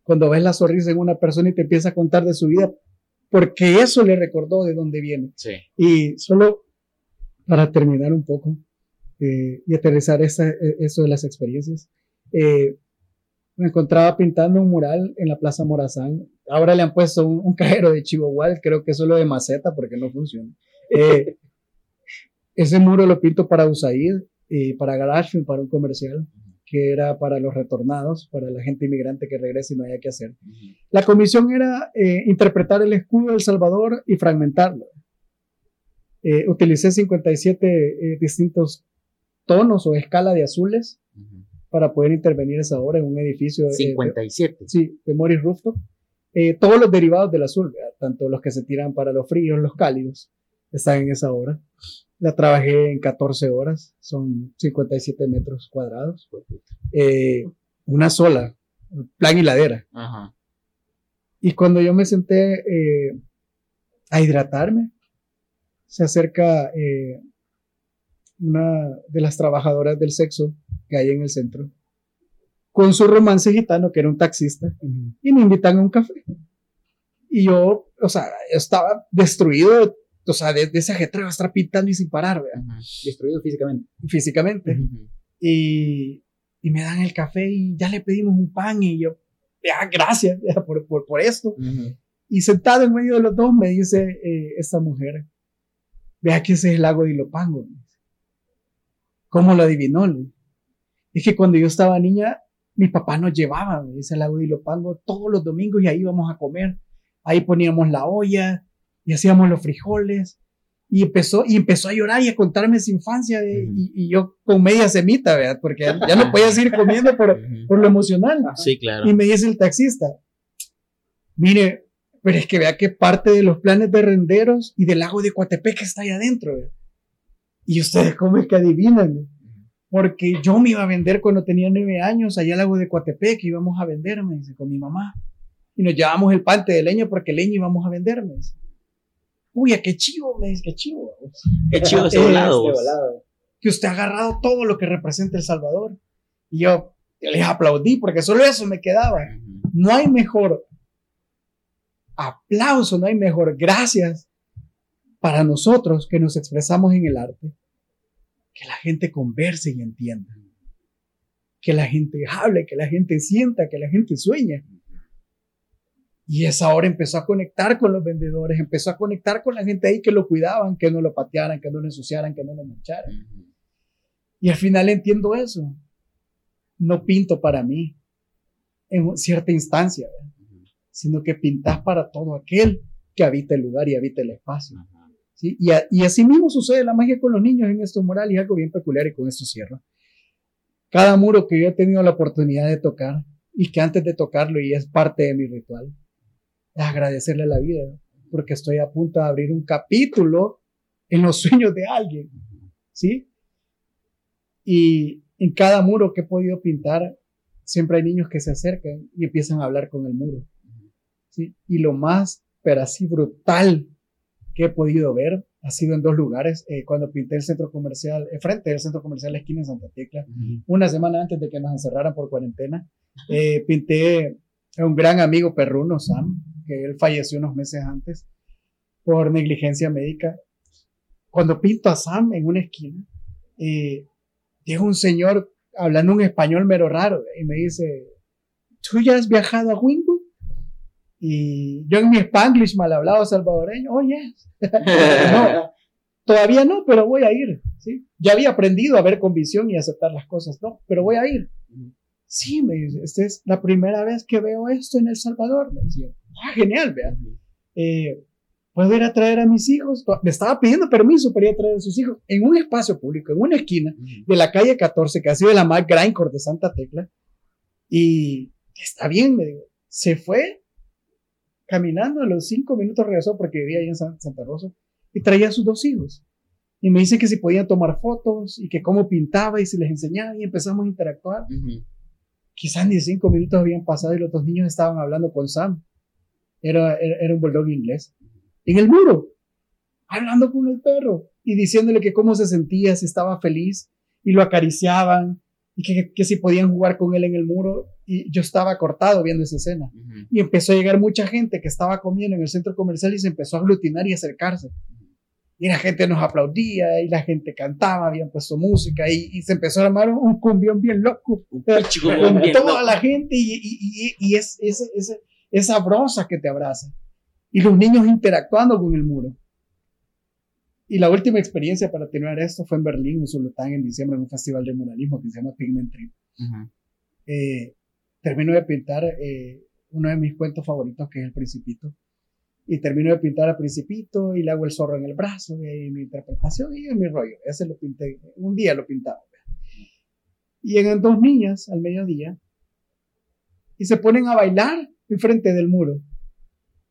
[SPEAKER 3] cuando ves la sonrisa en una persona y te empieza a contar de su vida, porque eso le recordó de dónde viene. Y solo para terminar un poco eh, y aterrizar esa, e, eso de las experiencias, eh, me encontraba pintando un mural en la Plaza Morazán. Ahora le han puesto un, cajero de Chihuahua, creo que es solo de maceta porque no funciona. Eh, (laughs) ese muro lo pinto para USAID, y para Garage, para un comercial que era para los retornados, para la gente inmigrante que regrese y no haya que hacer. La comisión era eh, interpretar el escudo del Salvador y fragmentarlo. Eh, utilicé 57 eh, distintos tonos o escala de azules para poder intervenir esa obra en un edificio.
[SPEAKER 2] 57.
[SPEAKER 3] sí, de Morris Rooftop. todos los derivados del azul, tanto los que se tiran para los fríos, los cálidos, están en esa obra. La trabajé en 14 horas, son 57 metros cuadrados. Eh, una sola, plan y ladera. Y cuando yo me senté eh, a hidratarme, se acerca eh, una de las trabajadoras del sexo que hay en el centro, con su romance gitano, que era un taxista, y me invitan a un café. Y yo, o sea, estaba destruido o sea, de, ese ajetreo estar pintando y sin parar, ¿verdad?
[SPEAKER 1] Destruido físicamente.
[SPEAKER 3] Físicamente. y, y, me dan el café y ya le pedimos un pan y yo, ya, gracias por, por, por, esto. Y sentado en medio de los dos me dice eh, esta mujer, vea que ese es el lago de Ilopango. ¿Cómo lo adivinó? Es que cuando yo estaba niña, mi papá nos llevaba a ese lago de Ilopango todos los domingos y ahí íbamos a comer. Ahí poníamos la olla, y hacíamos los frijoles. Y empezó, y empezó a llorar y a contarme su infancia y, yo con media semita, ¿verdad? Porque ya, no podía seguir comiendo por, (laughs) por lo emocional.
[SPEAKER 2] Sí, claro.
[SPEAKER 3] Y me dice el taxista, mire, pero es que vea que parte de los planes de renderos y del lago de Coatepec está ahí adentro. Y ustedes cómo es que adivinan. Porque yo me iba a vender cuando tenía nueve años allá al lago de Coatepec, íbamos a venderme, dice, con mi mamá. Y nos llevamos el pante de leña porque leña íbamos a venderme. Uy, a qué chivo, me dice, qué chivo.
[SPEAKER 2] Qué chivo (laughs) ese volado.
[SPEAKER 3] Que usted ha agarrado todo lo que representa El Salvador. Y yo, les aplaudí porque solo eso me quedaba. No hay mejor aplauso, no hay mejor gracias para nosotros que nos expresamos en el arte. Que la gente converse y entienda. Que la gente hable, que la gente sienta, que la gente sueña. Y esa hora empezó a conectar con los vendedores, empezó a conectar con la gente ahí que lo cuidaban, que no lo patearan, que no lo ensuciaran, que no lo mancharan. Y al final entiendo eso. No pinto para mí en cierta instancia, sino que pintas para todo aquel que habita el lugar y habita el espacio. Y, y, así mismo sucede la magia con los niños en estos murales algo bien peculiar y con esto cierro. Cada muro que yo he tenido la oportunidad de tocar y que antes de tocarlo y es parte de mi ritual, agradecerle a la vida, porque estoy a punto de abrir un capítulo en los sueños de alguien, ¿sí? Y en cada muro que he podido pintar, siempre hay niños que se acercan y empiezan a hablar con el muro, ¿sí? Y lo más, pero así brutal que he podido ver ha sido en dos lugares. Eh, cuando pinté el centro comercial, eh, frente del centro comercial La Esquina en Santa Tecla, una semana antes de que nos encerraran por cuarentena, eh, pinté a un gran amigo perruno, Sam, que él falleció unos meses antes por negligencia médica. Cuando pinto a Sam en una esquina, eh, llega un señor hablando un español mero raro y me dice, ¿tú ya has viajado a Wingwood? Y yo en mi spanglish mal hablado salvadoreño, oh yes. (laughs) no, todavía no, pero voy a ir. ¿sí? Ya había aprendido a ver con visión y aceptar las cosas, no, pero voy a ir. Sí, me dice, esta es la primera vez que veo esto en El Salvador. Me decía, ah, genial, vea. Eh, puedo ir a traer a mis hijos. Me estaba pidiendo permiso para ir a traer a sus hijos en un espacio público, en una esquina de la calle 14, que ha sido la más Grindcore de Santa Tecla. Y está bien, me digo. Se fue caminando, a los cinco minutos regresó porque vivía ahí en Santa Rosa y traía a sus dos hijos. Y me dice que si podían tomar fotos y que cómo pintaba y si les enseñaba y empezamos a interactuar. Quizás ni cinco minutos habían pasado y los dos niños estaban hablando con Sam. Era, era, un bulldog inglés. En el muro, hablando con el perro y diciéndole que cómo se sentía, si estaba feliz y lo acariciaban y que, que, si podían jugar con él en el muro. Y yo estaba cortado viendo esa escena. Y empezó a llegar mucha gente que estaba comiendo en el centro comercial y se empezó a aglutinar y acercarse. Y la gente nos aplaudía y la gente cantaba, habían puesto música y, se empezó a armar un cumbión bien loco. Un con toda la gente y, y, y es, es, es, esa brosa que te abraza. Y los niños interactuando con el muro. Y la última experiencia para tener esto fue en Berlín, en Zulután, en diciembre, en un festival de muralismo que se llama Pigment Trip. eh, termino de pintar eh, uno de mis cuentos favoritos, que es El Principito. Y termino de pintar al Principito y le hago el zorro en el brazo, y mi interpretación y mi rollo. Ese lo pinté, un día lo pintaba. Y llegan dos niñas al mediodía y se ponen a bailar enfrente del muro.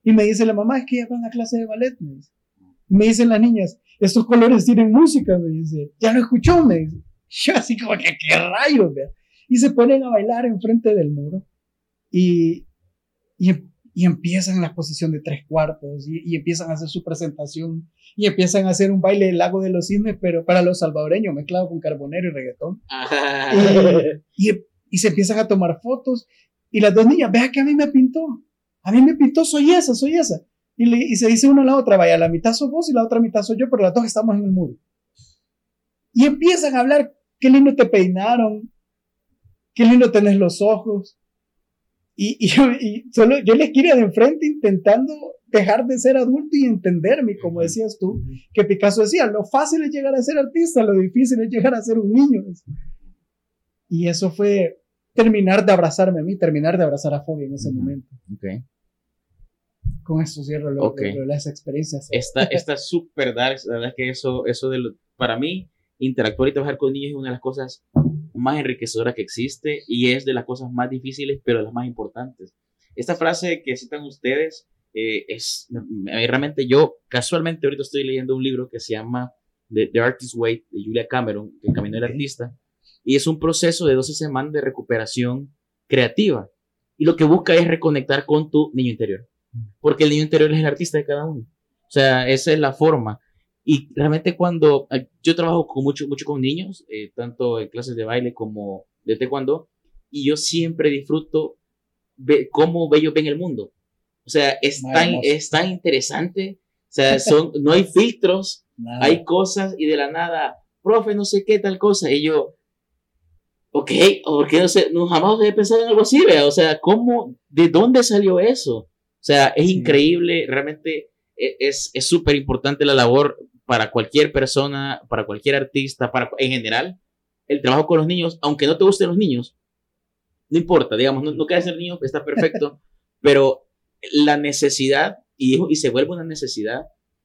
[SPEAKER 3] Y me dice la mamá, es que ya van a clase de ballet. Me, me dicen las niñas, estos colores tienen música, me dice. Ya lo escuchó, me dice. (laughs) Yo así como que, ¿qué rayos? Y se ponen a bailar enfrente del muro. Y, y, y empiezan la posición de tres cuartos y, y, empiezan a hacer su presentación y empiezan a hacer un baile del lago de los cisnes, pero para los salvadoreños, mezclado con carbonero y reggaetón. y, y, se empiezan a tomar fotos y las dos niñas, vea que a mí me pintó, a mí me pintó, soy esa, soy esa. Y, le, y se dice una a la otra, vaya, la mitad sos vos y la otra mitad soy yo, pero las dos estamos en el muro. Y empiezan a hablar, qué lindo te peinaron, qué lindo tenés los ojos. Y, y, yo, y solo yo les quiero de enfrente intentando dejar de ser adulto y entenderme, como decías tú, que Picasso decía, lo fácil es llegar a ser artista, lo difícil es llegar a ser un niño. Y eso fue terminar de abrazarme a mí, terminar de abrazar a Fobia en ese momento.
[SPEAKER 2] Okay.
[SPEAKER 3] Con eso cierro lo, okay. las experiencias. (laughs)
[SPEAKER 2] Está súper dark, la verdad es que eso, eso de lo, para mí, interactuar y trabajar con niños es una de las cosas más enriquecedoras que existe y es de las cosas más difíciles, pero de las más importantes. Esta frase que citan ustedes eh, es, realmente yo casualmente ahorita estoy leyendo un libro que se llama The, The Artist's Way de Julia Cameron, El Camino del Artista, y es un proceso de 12 semanas de recuperación creativa. Y lo que busca es reconectar con tu niño interior. Porque el niño interior es el artista de cada uno. O sea, esa es la forma. Y realmente cuando eh, yo trabajo con mucho, mucho con niños, eh, tanto en clases de baile como de taekwondo, y yo siempre disfruto ver cómo ellos ven el mundo. O sea, es, tan, es tan interesante. O sea, son, no hay filtros, hay cosas y de la nada, profe, no sé qué tal cosa. Y yo, ok, porque no sé, no, jamás he pensado en algo así, ¿vea? o sea, ¿cómo, de dónde salió eso? O sea, es increíble, realmente e, es súper importante la labor para cualquier persona, para cualquier artista, para, en general, el trabajo con los niños, aunque no te gusten los niños, no importa, digamos, no, no quieres ser niño, está perfecto, (laughs) pero la necesidad, y, y se vuelve una necesidad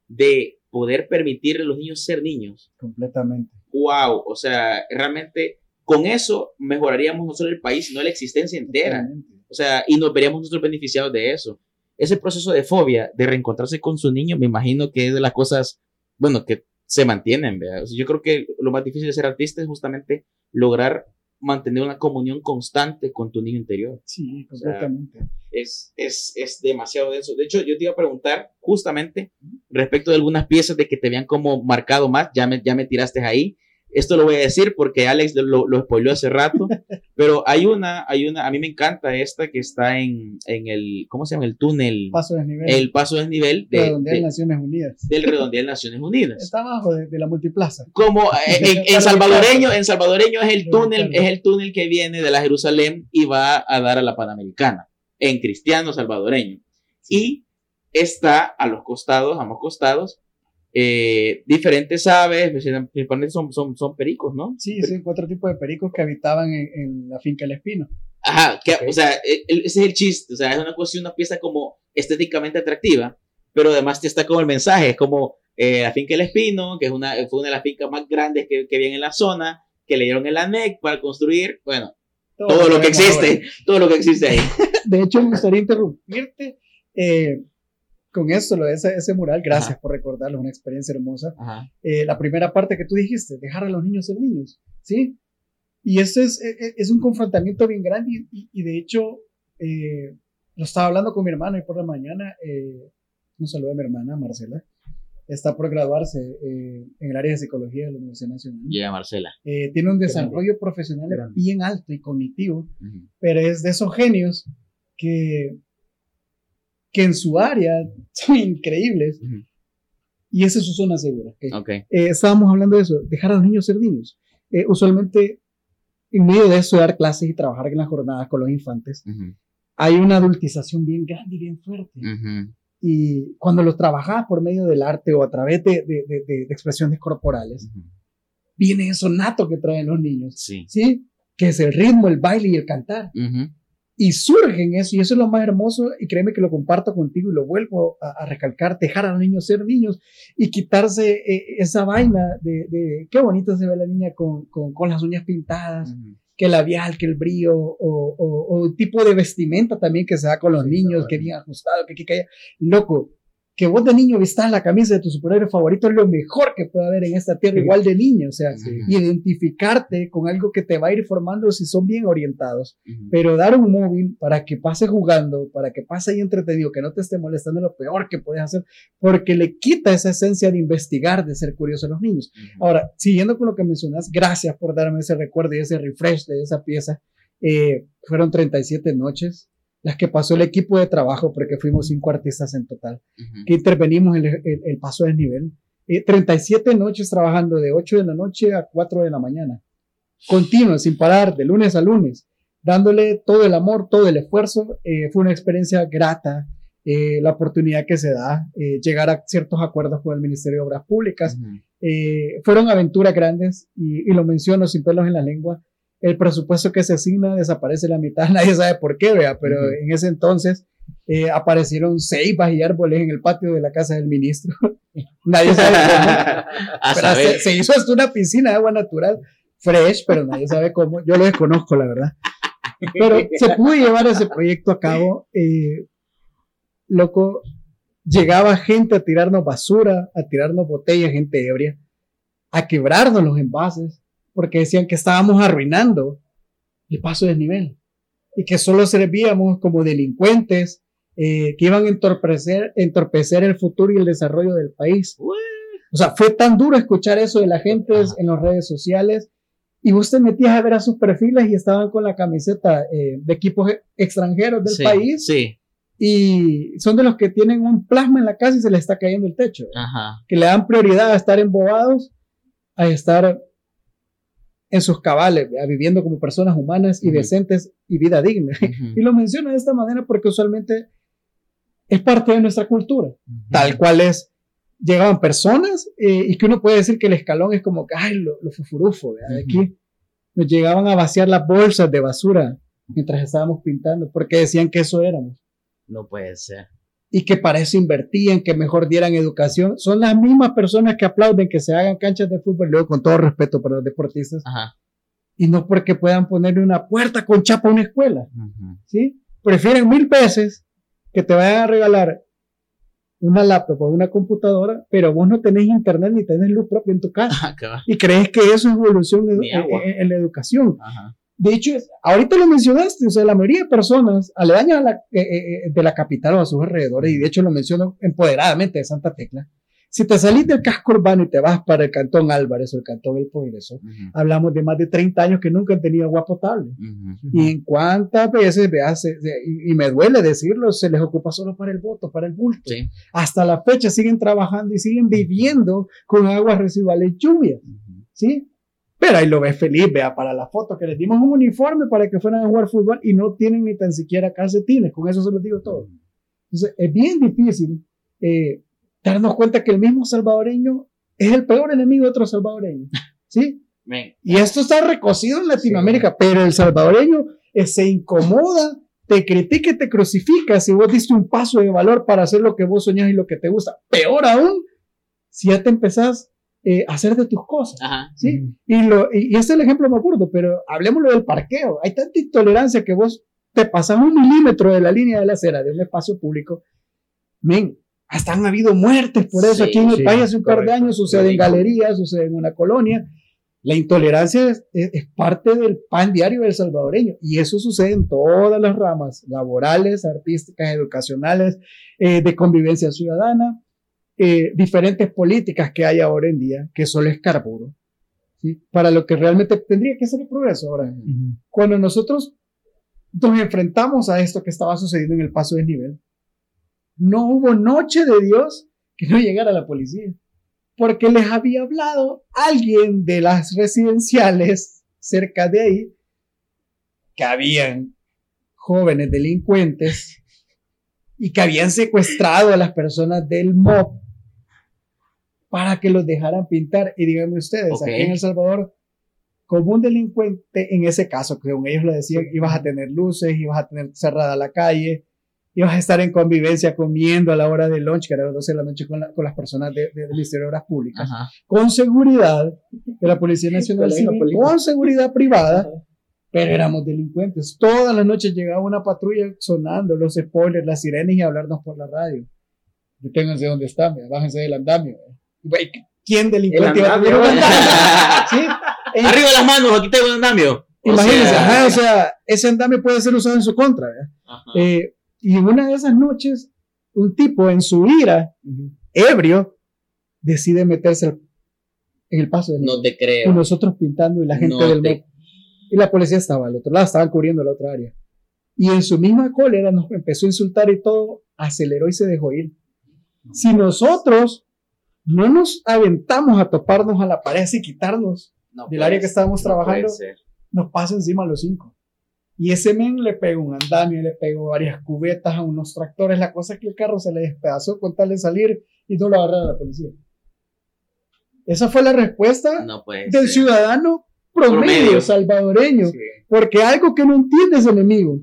[SPEAKER 2] de poder permitirle a los niños ser niños.
[SPEAKER 3] Completamente.
[SPEAKER 2] Wow, o sea, realmente con eso mejoraríamos no solo el país, sino la existencia entera. O sea, y nos veríamos nosotros beneficiados de eso. Ese proceso de fobia, de reencontrarse con su niño, me imagino que es de las cosas, bueno, que se mantienen. yo creo que lo más difícil de ser artista es justamente lograr mantener una comunión constante con tu niño interior.
[SPEAKER 3] Sí, completamente.
[SPEAKER 2] es, es, es demasiado denso. De hecho, yo te iba a preguntar justamente respecto de algunas piezas de que te vean como marcado más, ya me, ya me tiraste ahí. Esto lo voy a decir porque Alex lo, lo spoileó hace rato, (laughs) pero hay una, hay una, a mí me encanta esta que está en, en el, ¿cómo se llama? El túnel.
[SPEAKER 3] Paso desnivel.
[SPEAKER 2] El paso desnivel de,
[SPEAKER 3] Redondeal Naciones Unidas.
[SPEAKER 2] Del Redondeal Naciones Unidas.
[SPEAKER 3] Está abajo de, la multiplaza.
[SPEAKER 2] Como eh, en, (laughs) salvadoreño, en salvadoreño es el túnel, es el túnel que viene de la Jerusalén y va a dar a la Panamericana, en cristiano salvadoreño. Y está a los costados, a ambos costados, eh, diferentes aves, principalmente son, son, son pericos, ¿no?
[SPEAKER 3] Sí, sí, cuatro tipos de pericos que habitaban en, en la finca El Espino.
[SPEAKER 2] Ajá, que, o sea, e, ese es el chiste, o sea, es una cuestión, una pieza como estéticamente atractiva, pero además está como el mensaje, es como eh, la finca El Espino, que es una, fue una de las fincas más grandes que, que había en la zona, que le dieron el ANEC para construir, bueno, todo, lo que existe, todo lo que existe ahí. (laughs)
[SPEAKER 3] De hecho, me gustaría interrumpirte eh, con eso, lo de ese, ese mural, gracias por recordarlo, una experiencia hermosa. Eh, la primera parte que tú dijiste, dejar a los niños ser niños, ¿sí? Y eso es, e, e, es, un confrontamiento bien grande y, de hecho, eh, lo estaba hablando con mi hermano y por la mañana, eh, un saludo a mi hermana, Marcela, está por graduarse eh, en el área de psicología de la Universidad Nacional.
[SPEAKER 2] Llega Marcela.
[SPEAKER 3] tiene un desarrollo profesional bien alto y cognitivo, pero es de esos genios que que en su área son increíbles. Y esa es su zona segura.
[SPEAKER 2] Okay.
[SPEAKER 3] Eh, estábamos hablando de eso, dejar a los niños ser niños. Eh, usualmente, en medio de eso, dar clases y trabajar en las jornadas con los infantes, hay una adultización bien grande y bien fuerte. Y cuando los trabajas por medio del arte o a través de, de, de, expresiones corporales, viene eso nato que traen los niños.
[SPEAKER 2] Sí.
[SPEAKER 3] ¿sí? Que es el ritmo, el baile y el cantar y surgen eso, y eso es lo más hermoso, y créeme que lo comparto contigo y lo vuelvo a, recalcar, dejar a los niños ser niños y quitarse eh, esa vaina de, de, qué bonita se ve la niña con, con, con las uñas pintadas, que el labial, que el brillo, o, o, tipo de vestimenta también que se da con los niños, que bien ajustado, que, que, que loco, que vos de niño vistas la camisa de tu superhéroe favorito es lo mejor que puede haber en esta tierra, igual de niño, o sea, identificarte con algo que te va a ir formando si son bien orientados, pero dar un móvil para que pase jugando, para que pase ahí entretenido, que no te esté molestando, lo peor que puedes hacer, porque le quita esa esencia de investigar, de ser curioso a los niños. Ahora, siguiendo con lo que mencionas, gracias por darme ese recuerdo y ese refresh de esa pieza. Eh, fueron 37 noches, las que pasó el equipo de trabajo, porque fuimos cinco artistas en total, que intervenimos en el, paso de nivel. 37 noches trabajando de 8 de la noche a 4 de la mañana, continuo, sin parar, de lunes a lunes, dándole todo el amor, todo el esfuerzo. Eh, fue una experiencia grata, eh, la oportunidad que se da, eh, llegar a ciertos acuerdos con el Ministerio de Obras Públicas. fueron aventuras grandes y, y, lo menciono sin pelos en la lengua el presupuesto que se asigna desaparece la mitad, (laughs) nadie sabe por qué, vea, pero en ese entonces eh, aparecieron ceibas y árboles en el patio de la casa del ministro. (laughs) nadie sabe cómo. (laughs) se, hizo hasta una piscina de agua natural, fresh, pero nadie sabe cómo. Yo lo desconozco, la verdad. Pero se pudo llevar ese proyecto a cabo. Eh, loco, llegaba gente a tirarnos basura, a tirarnos botellas, gente ebria, a quebrarnos los envases porque decían que estábamos arruinando el paso del nivel y que solo servíamos como delincuentes eh, que iban a entorpecer, entorpecer el futuro y el desarrollo del país. O sea, fue tan duro escuchar eso de la gente en las redes sociales y usted metía a ver a sus perfiles y estaban con la camiseta eh, de equipos extranjeros del país.
[SPEAKER 2] Sí.
[SPEAKER 3] Y son de los que tienen un plasma en la casa y se les está cayendo el techo. Que le dan prioridad a estar embobados, a estar en sus cabales, viviendo como personas humanas y decentes y vida digna. (laughs) Y lo menciono de esta manera porque usualmente es parte de nuestra cultura, tal cual es. Llegaban personas eh, y que uno puede decir que el escalón es como que, ay, lo, lo fufurufo, de aquí. Nos llegaban a vaciar las bolsas de basura mientras estábamos pintando porque decían que eso éramos.
[SPEAKER 2] No puede ser
[SPEAKER 3] y que para eso invertían, que mejor dieran educación, son las mismas personas que aplauden que se hagan canchas de fútbol, luego con todo respeto para los deportistas, y no porque puedan ponerle una puerta con chapa a una escuela, ¿sí? Prefieren mil veces que te vayan a regalar una laptop o una computadora, pero vos no tenés internet ni tenés luz propia en tu casa. (laughs) Ah, y crees que eso es evolución en, en, la educación. De hecho, ahorita lo mencionaste, o sea, la mayoría de personas aledañas la, eh, eh, eh, de la capital o a sus alrededores, y de hecho lo menciono empoderadamente de Santa Tecla, si te salís del casco urbano y te vas para el cantón Álvarez o el cantón El Progreso, hablamos de más de 30 años que nunca han tenido agua potable. Y en cuántas veces, veas, y, me duele decirlo, se les ocupa solo para el voto, para el bulto. Hasta la fecha siguen trabajando y siguen viviendo con aguas residuales lluvias. ¿Sí? Pero ahí lo ves feliz, vea, para la foto que les dimos un uniforme para que fueran a jugar fútbol y no tienen ni tan siquiera calcetines, con eso se los digo todo. Entonces, es bien difícil eh, darnos cuenta que el mismo salvadoreño es el peor enemigo de otro salvadoreño. ¿Sí? Y esto está recocido en Latinoamérica, pero el salvadoreño eh, se incomoda, te critica y te crucifica si vos diste un paso de valor para hacer lo que vos soñás y lo que te gusta. Peor aún, si ya te empezás eh, hacer de tus cosas. ¿sí? y, lo, y, este es el ejemplo más burdo, pero hablemoslo del parqueo. Hay tanta intolerancia que vos te pasas un milímetro de la línea de la acera de un espacio público. Men, hasta han habido muertes por eso. Aquí en el país hace un par de años sucede en galerías, sucede en una colonia. La intolerancia es, parte del pan diario del salvadoreño y eso sucede en todas las ramas laborales, artísticas, educacionales, eh, de convivencia ciudadana, eh, diferentes políticas que hay ahora en día, que solo es carburo, ¿sí? para lo que realmente tendría que ser el progreso ahora. Cuando nosotros nos enfrentamos a esto que estaba sucediendo en el paso del nivel, no hubo noche de Dios que no llegara la policía porque les había hablado alguien de las residenciales cerca de ahí que habían jóvenes delincuentes y que habían secuestrado a las personas del MOB para que los dejaran pintar. Y díganme ustedes, aquí en El Salvador, como un delincuente, en ese caso, que ellos lo decían, ibas a tener luces, ibas a tener cerrada la calle, ibas a estar en convivencia comiendo a la hora del lunch, que era las 12 de la noche, con, con las personas del Ministerio de Obras Públicas, con seguridad de la Policía Nacional con seguridad privada, pero éramos delincuentes. Todas las noches llegaba una patrulla sonando los spoilers, las sirenas y hablarnos por la radio. Deténganse donde están, bájense del andamio. ¿Quién delincuente va a tener un andamio? (laughs)
[SPEAKER 2] Arriba las manos, aquí tengo un andamio.
[SPEAKER 3] Imagínense, o sea, ese andamio puede ser usado en su contra. Eh, y en una de esas noches, un tipo en su ira, ebrio, decide meterse en el paso de
[SPEAKER 2] No te creo.
[SPEAKER 3] Y nosotros pintando y la gente del Y la policía estaba al otro lado, estaban cubriendo la otra área. Y en su misma cólera nos empezó a insultar y todo, aceleró y se dejó ir. Si nosotros no nos aventamos a toparnos a la pared y quitarnos del área que estábamos trabajando, nos pasa encima a los cinco. Y ese men le pegó un andamio, le pegó varias cubetas a unos tractores. La cosa es que el carro se le despedazó con tal de salir y no lo agarraron a la policía. Esa fue la respuesta del ciudadano promedio, salvadoreño. Porque algo que no entiende es enemigo.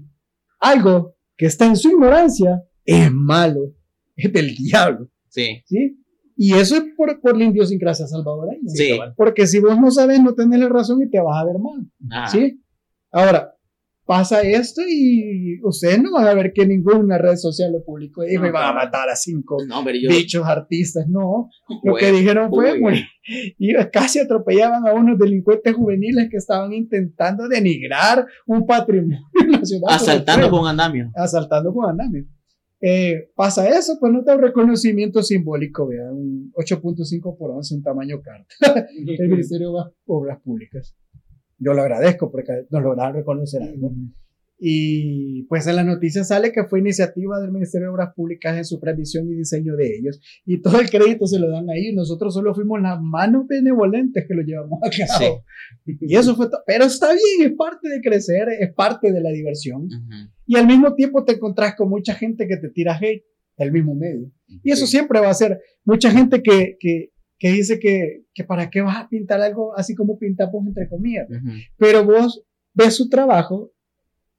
[SPEAKER 3] Algo que está en su ignorancia es malo. Es del diablo.
[SPEAKER 2] Sí.
[SPEAKER 3] ¿Sí? Y eso es por, por la idiosincrasia salvadoreña. Sí. Porque si vos no sabes, no tenés la razón y te vas a ver mal. Ah. ¿Sí? Ahora, pasa esto y ustedes no van a ver que ninguna red social lo publicó y me van a matar a cinco bichos artistas, no. Lo que dijeron fue, y casi atropellaban a unos delincuentes juveniles que estaban intentando denigrar un patrimonio nacional.
[SPEAKER 2] Asaltando con andamio.
[SPEAKER 3] Asaltando con andamio. Eh, pasa eso, pues no da un reconocimiento simbólico, vean, un 8.5 por 11, un tamaño carta, (laughs) el Ministerio de Obras Públicas. Yo lo agradezco porque nos lograron reconocer algo. Y pues en la noticia sale que fue iniciativa del Ministerio de Obras Públicas en su previsión y diseño de ellos. Y todo el crédito se lo dan ahí. Nosotros solo fuimos las manos benevolentes que lo llevamos a cabo. Y eso fue todo. Pero está bien, es parte de crecer, es parte de la diversión. Y al mismo tiempo te encontrás con mucha gente que te tira hate del mismo medio. Y eso siempre va a ser mucha gente que, que, que dice que, que, para qué vas a pintar algo así como pintamos entre comillas. Pero vos ves su trabajo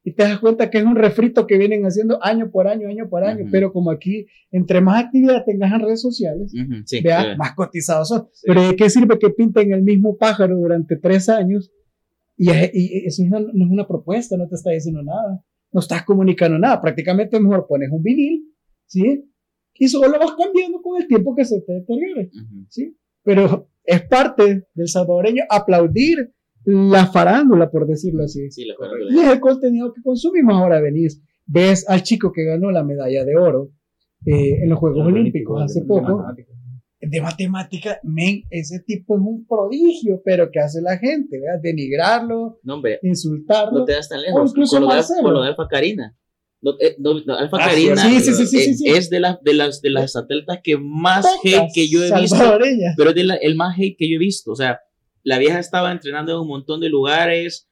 [SPEAKER 3] y te das cuenta que es un refrito que vienen haciendo año por año, año por año. Pero como aquí, entre más actividad tengas en redes sociales, más cotizados son. Pero ¿de qué sirve que pinten el mismo pájaro durante tres años? Y, eso no, no es una propuesta, no te está diciendo nada, no estás comunicando nada. Prácticamente mejor pones un vinil, ¿sí? y solo vas cambiando con el tiempo que se te deteriore. ¿sí? Pero es parte del salvadoreño aplaudir la farándula, por decirlo así.
[SPEAKER 2] Sí, la
[SPEAKER 3] y es el contenido que consumimos ahora. Venís, ves al chico que ganó la medalla de oro eh, en los Juegos Olímpicos hace poco. De matemática, men, ese tipo es un prodigio, pero ¿qué hace la gente? Denigrarlo, insultarlo.
[SPEAKER 2] No te das tan lejos. Con lo, de, con lo de Alfa Karina. Eh, Alfa ah, Karina es de, las de, las, de las atletas que más hate que yo he visto. Pero es de el más hate que yo he visto. O sea, la vieja estaba entrenando en un montón de lugares.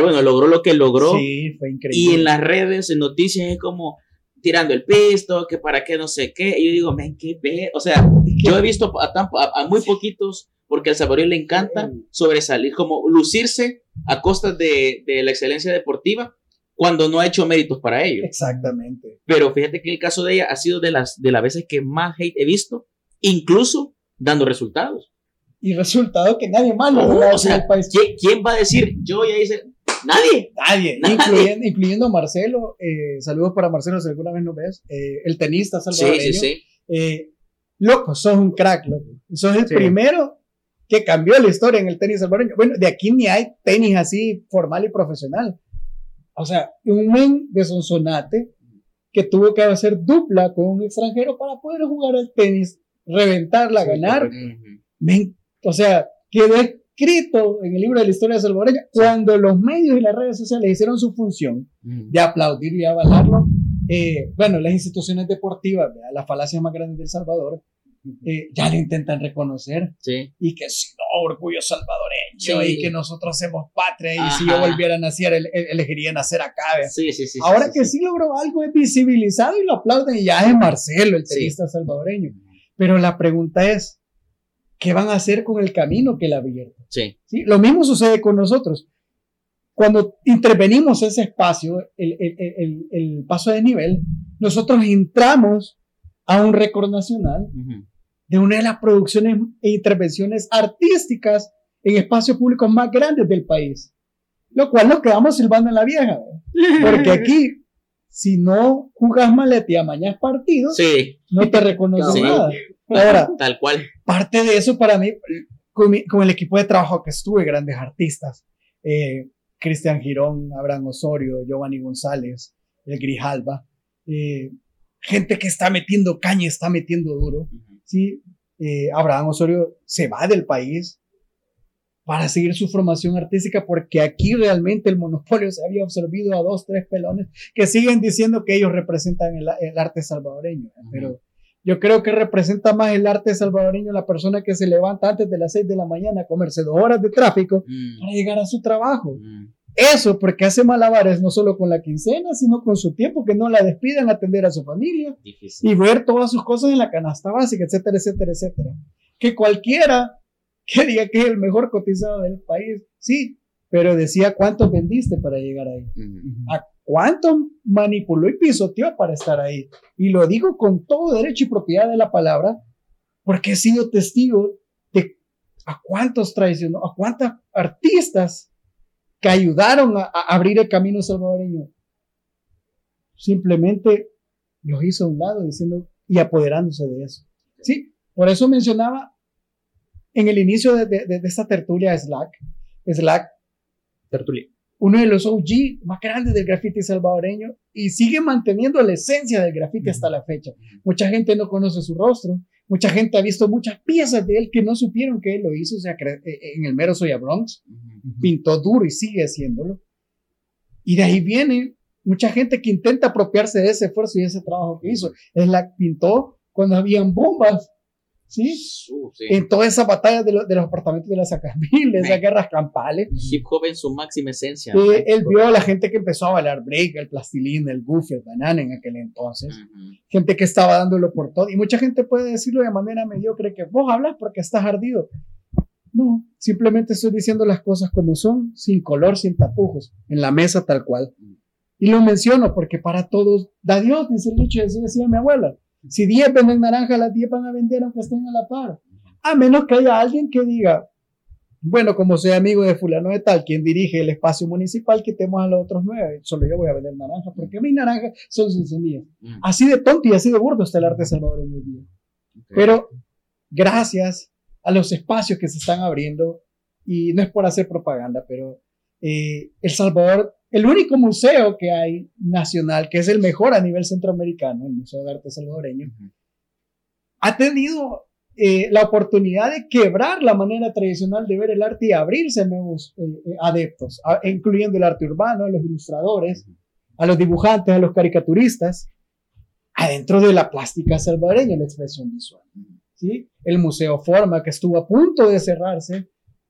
[SPEAKER 2] bueno, logró lo que logró.
[SPEAKER 3] Sí, fue increíble.
[SPEAKER 2] Y en las redes, en noticias, es como tirando el pisto, que para qué no sé qué. Y yo digo, men, qué ve. O sea, yo he visto a, tan- a- a muy poquitos, porque al salvadoreño le encanta sobresalir, como lucirse a costa de, de la excelencia deportiva cuando no ha hecho méritos para ello.
[SPEAKER 3] Exactamente.
[SPEAKER 2] Pero fíjate que el caso de ella ha sido de las, de las veces que más hate he visto, incluso dando resultados.
[SPEAKER 3] Y resultado que nadie más lo
[SPEAKER 2] sea,
[SPEAKER 3] país.
[SPEAKER 2] ¿Quién, quién va a decir, yo ya hice? Nadie.
[SPEAKER 3] Nadie,
[SPEAKER 2] Nadie.
[SPEAKER 3] Incluyendo, incluyendo a Marcelo. eh, saludos para Marcelo si alguna vez nos ves. eh, el tenista
[SPEAKER 2] Sí,
[SPEAKER 3] salvadoreño.
[SPEAKER 2] sí, sí.
[SPEAKER 3] Eh, loco, sos un crack, loco. Sos el
[SPEAKER 1] Sí.
[SPEAKER 3] primero que cambió la historia en el tenis salvadoreño. Bueno, de aquí ni hay tenis así formal y profesional. O sea, un men de Sonsonate que tuvo que hacer dupla con un extranjero para poder jugar al tenis, reventarla,
[SPEAKER 1] Sí,
[SPEAKER 3] ganar. Men, o sea, quedó escrito en el libro de la historia salvadoreña cuando los medios y las redes sociales hicieron su función de aplaudir y avalarlo. eh, bueno, las instituciones deportivas, ¿verdad? las falacias más grandes de El Salvador, eh, ya lo intentan reconocer
[SPEAKER 2] Sí.
[SPEAKER 3] y que si no, orgullo salvadoreño
[SPEAKER 2] Sí.
[SPEAKER 3] y que nosotros somos patria y si yo volviera a nacer, ele- ele- elegiría nacer acá.
[SPEAKER 2] Sí.
[SPEAKER 3] Ahora que sí. logró algo es visibilizado y lo aplauden y ya es Marcelo, el tenista salvadoreño. Pero la pregunta es, ¿qué van a hacer con el camino que él abierto?
[SPEAKER 2] Sí.
[SPEAKER 3] ¿Sí? Lo mismo sucede con nosotros. Cuando intervenimos ese espacio, el, el- el- el- paso de nivel, nosotros entramos a un récord nacional
[SPEAKER 2] Ujú.
[SPEAKER 3] de una de las producciones e intervenciones artísticas en espacios públicos más grandes del país. Lo cual nos quedamos silbando en la vieja. ¿verdad? (laughs) Porque aquí, si no jugas maleta y amañas partidos,
[SPEAKER 2] Sí,
[SPEAKER 3] no te reconocen
[SPEAKER 2] Sí.
[SPEAKER 3] nada. Ahora, (laughs)
[SPEAKER 2] tal cual.
[SPEAKER 3] parte de eso para mí, con, mi- con el equipo de trabajo que estuve, grandes artistas, eh, Cristian Girón, Abraham Osorio, Giovanni González, el Grijalba, eh, gente que está metiendo caña, está metiendo duro,
[SPEAKER 2] Ujú.
[SPEAKER 3] ¿sí? Eh, Abraham Osorio se va del país para seguir su formación artística porque aquí realmente el monopolio se había absorbido a dos, tres pelones que siguen diciendo que ellos representan el, el arte salvadoreño, pero yo creo que representa más el arte salvadoreño la persona que se levanta antes de las 6 de la mañana a comerse dos horas de tráfico
[SPEAKER 2] Mm,
[SPEAKER 3] para llegar a su trabajo.
[SPEAKER 2] mm.
[SPEAKER 3] Eso porque hace malabares no solo con la quincena, sino con su tiempo, que no la despiden atender a su familia
[SPEAKER 2] Difícil.
[SPEAKER 3] y ver todas sus cosas en la canasta básica, etcétera, etcétera, etcétera. Que cualquiera que diga que es el mejor cotizado del país, sí, pero decía cuántos vendiste para llegar ahí, a cuánto manipuló y pisoteó para estar ahí. Y lo digo con todo derecho y propiedad de la palabra, porque he sido testigo de a cuántos traicionó, a cuántos artistas que ayudaron a, abrir el camino salvadoreño. Simplemente los hizo a un lado diciendo y apoderándose de eso. Sí, por eso mencionaba en el inicio de, de- de esta tertulia Slack, Slack
[SPEAKER 1] Tertulia.
[SPEAKER 3] Uno de los OG más grandes del graffiti salvadoreño y sigue manteniendo la esencia del graffiti hasta la fecha. Mucha gente no conoce su rostro, mucha gente ha visto muchas piezas de él que no supieron que él lo hizo, o sea, eh, en el mero Soya Bronx, pintó duro y sigue haciéndolo. Y de ahí viene mucha gente que intenta apropiarse de ese esfuerzo y ese trabajo que hizo. Él la pintó cuando habían bombas, ¿sí?
[SPEAKER 2] Uh, sí.
[SPEAKER 3] En todas esas batallas de, lo- de los apartamentos de las Acamil, (laughs) esas guerras campales.
[SPEAKER 2] Hip hop en su máxima esencia.
[SPEAKER 3] él vio a la gente que empezó a bailar break, el plastilina, el goofy, el banana en aquel entonces. Gente que estaba dándolo por todo. Y mucha gente puede decirlo de manera mediocre, que vos hablas porque estás ardido. No, simplemente estoy diciendo las cosas como son, sin color, sin tapujos, en la mesa tal cual. Y lo menciono porque para todos da Dios, dice el dicho, así decía mi abuela. Si 10 venden naranja, las 10 van a vender aunque estén a la par. A menos que haya alguien que diga, bueno, como soy amigo de fulano de tal, quien dirige el espacio municipal, quitemos a los otros nueve. Solo yo voy a vender naranja, porque mis naranjas son sin semillas.
[SPEAKER 2] Mm.
[SPEAKER 3] Así de tonto y así de burdo está el arte salvadoreño hoy día.
[SPEAKER 2] Ok.
[SPEAKER 3] Pero gracias a los espacios que se están abriendo, y no es por hacer propaganda, pero eh, El Salvador, el único museo que hay nacional, que es el mejor a nivel centroamericano, el Museo de Arte Salvadoreño, ha tenido eh, la oportunidad de quebrar la manera tradicional de ver el arte y abrirse a nuevos eh, eh, adeptos, a- incluyendo el arte urbano, a los ilustradores, a los dibujantes, a los caricaturistas, adentro de la plástica salvadoreña, la expresión visual. ¿sí? El Museo Forma, que estuvo a punto de cerrarse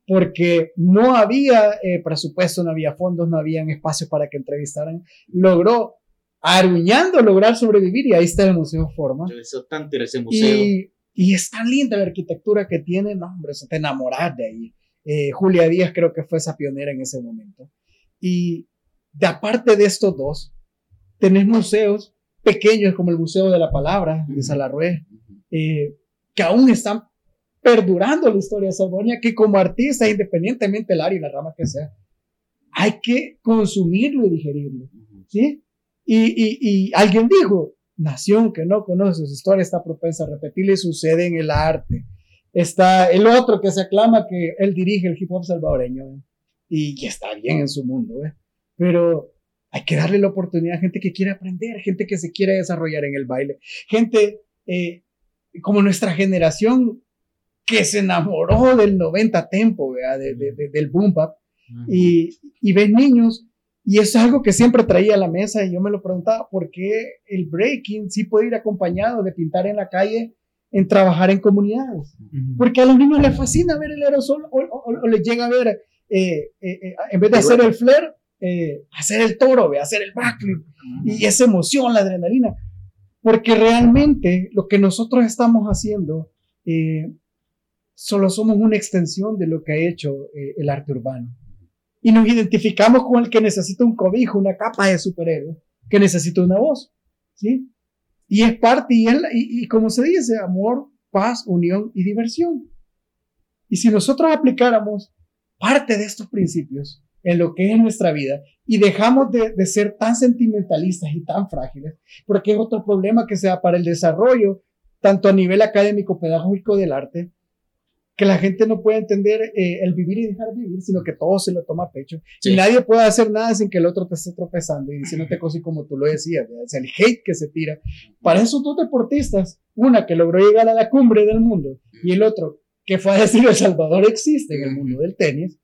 [SPEAKER 3] porque no había eh, presupuesto, no había fondos, no habían espacios para que entrevistaran, logró aruñando lograr sobrevivir y ahí está el Museo Forma.
[SPEAKER 2] Yo deseo tanto ir a ese museo.
[SPEAKER 3] Y, y es tan linda la arquitectura que tiene, no, hombre, se te enamoras de ahí. Eh, Julia Díaz creo que fue esa pionera en ese momento. Y de aparte de estos dos, tenés museos pequeños como el Museo de la Palabra de Salarrué, eh, que aún están perdurando la historia de Salvonia, que como artista, independientemente del área y la rama que sea, hay que consumirlo y digerirlo. ¿sí? Y, y, y alguien dijo, nación que no conoce su historia está propensa a repetirle, sucede en el arte. Está el otro que se aclama que él dirige el hip hop salvadoreño ¿eh? y que está bien en su mundo, ¿eh? pero hay que darle la oportunidad a gente que quiere aprender, gente que se quiere desarrollar en el baile, gente eh, como nuestra generación que se enamoró del 90 tempo, de, de, del boom bap, y, y ven niños, y es algo que siempre traía a la mesa, y yo me lo preguntaba, ¿por qué el breaking sí puede ir acompañado de pintar en la calle, en trabajar en comunidades? Porque a los niños les fascina ver el aerosol, o, o, les llega a ver, eh, eh, eh, en vez de hacer el flare, hacer el toro, hacer el backflip, y esa emoción, la adrenalina. Porque realmente lo que nosotros estamos haciendo solo somos una extensión de lo que ha hecho eh, el arte urbano. Y nos identificamos con el que necesita un cobijo, una capa de superhéroe, que necesita una voz. ¿sí? Y es parte, y, y, como se dice, amor, paz, unión y diversión. Y si nosotros aplicáramos parte de estos principios en lo que es nuestra vida y dejamos de, de, ser tan sentimentalistas y tan frágiles, porque es otro problema que sea para el desarrollo, tanto a nivel académico, pedagógico del arte, que la gente no puede entender eh, el vivir y dejar vivir, sino que todo se lo toma a pecho. Y nadie puede hacer nada sin que el otro te esté tropezando y diciéndote cosas como tú lo decías, es el hate que se tira. Para esos dos deportistas, una que logró llegar a la cumbre del mundo y el otro que fue a decir El Salvador existe en el mundo del tenis,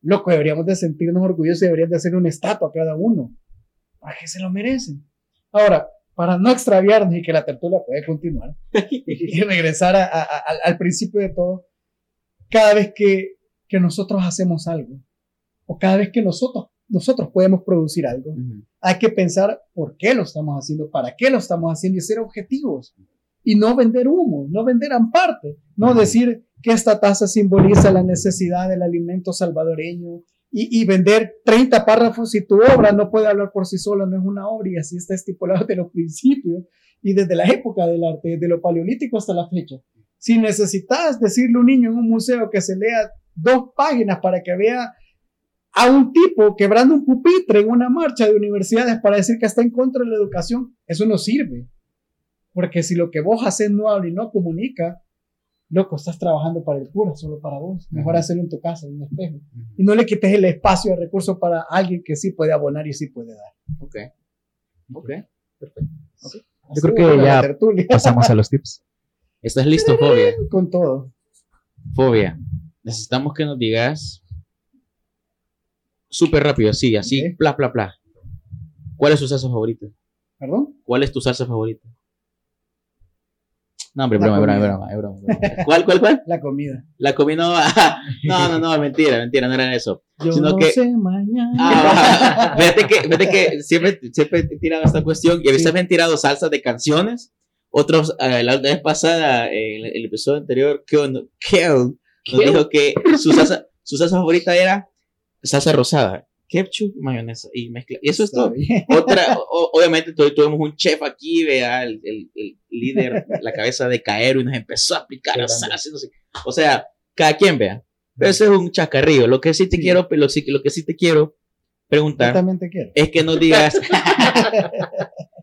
[SPEAKER 3] loco, deberíamos de sentirnos orgullosos y deberían de hacer una estatua a cada uno. ¿A qué se lo merecen? Ahora, para no extraviarnos y que la tertulia pueda continuar (laughs) y regresar al principio de todo, cada vez que, que nosotros hacemos algo o cada vez que nosotros, nosotros podemos producir algo, hay que pensar por qué lo estamos haciendo, para qué lo estamos haciendo y ser objetivos. Y no vender humo, no vender amparte, no decir que esta taza simboliza la necesidad del alimento salvadoreño y, y, vender 30 párrafos y tu obra no puede hablar por sí sola, no es una obra y así está estipulado desde los principios y desde la época del arte, desde lo paleolítico hasta la fecha. Si necesitas decirle a un niño en un museo que se lea dos páginas para que vea a un tipo quebrando un pupitre en una marcha de universidades para decir que está en contra de la educación, eso no sirve. Porque si lo que vos haces no habla y no comunica, loco, estás trabajando para el cura, solo para vos. Mejor hacerlo en tu casa, en un espejo. Y no le quites el espacio de recursos para alguien que sí puede abonar y sí puede dar.
[SPEAKER 2] Ok. Ok. Perfecto.
[SPEAKER 1] Yo creo que ya pasamos a los tips.
[SPEAKER 2] ¿Estás listo, Fobia?
[SPEAKER 3] Con todo.
[SPEAKER 2] Fobia, necesitamos que nos digas súper rápido, así, así, okay. bla, bla, bla. ¿Cuál es tu salsa favorita?
[SPEAKER 3] ¿Perdón?
[SPEAKER 2] ¿Cuál es tu salsa favorita? No, hombre, broma, broma, broma, broma, broma, ¿Cuál, cuál, cuál?
[SPEAKER 3] La comida.
[SPEAKER 2] La comida, (laughs) no, no, no, mentira, mentira, no era eso.
[SPEAKER 3] Yo sino no que, sé mañana.
[SPEAKER 2] Ah, (laughs) fíjate que, fíjate que siempre, siempre te tiran esta cuestión y a veces sí. me han tirado salsas de canciones otros, uh, la vez pasada, en el, episodio anterior, Kel, Kel nos dijo que su salsa, su salsa favorita era salsa rosada, ketchup, mayonesa y mezcla. Y eso es todo. Otra, o, obviamente tuvimos un chef aquí, vea, el, el, el, líder, la cabeza de Caero y nos empezó a aplicar la salsa. O sea, cada quien vea. Pero ese es un chacarrillo. Lo que sí te sí. quiero, lo, lo que sí te quiero preguntar
[SPEAKER 3] te quiero.
[SPEAKER 2] es que nos digas (laughs)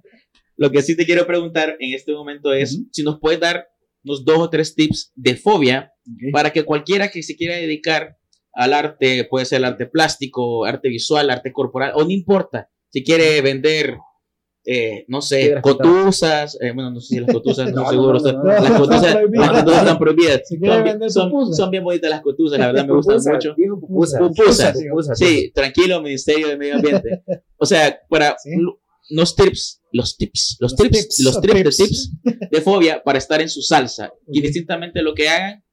[SPEAKER 2] Lo que sí te quiero preguntar en este momento es uh -huh. si nos puedes dar unos dos o tres tips de fobia okay. para que cualquiera que se quiera dedicar al arte, puede ser el arte plástico, arte visual, arte corporal, o no importa, si quiere vender, eh, no sé, cotuzas, eh, bueno, no sé si las cotuzas, no, (laughs) no seguro, no, no, las cotuzas, las cotuzas están prohibidas.
[SPEAKER 3] Si
[SPEAKER 2] son, son, son, bien bonitas las cotuzas, la verdad me gustan mucho.
[SPEAKER 3] Pupusas.
[SPEAKER 2] Pupusas. Pupusas. Sí, tranquilo, Ministerio de Medio Ambiente. O sea, para... ¿Sí? los tips, los tips, los, los tips, tips, los tips, tips, de tips de fobia para estar en su salsa okay. y distintamente lo que hagan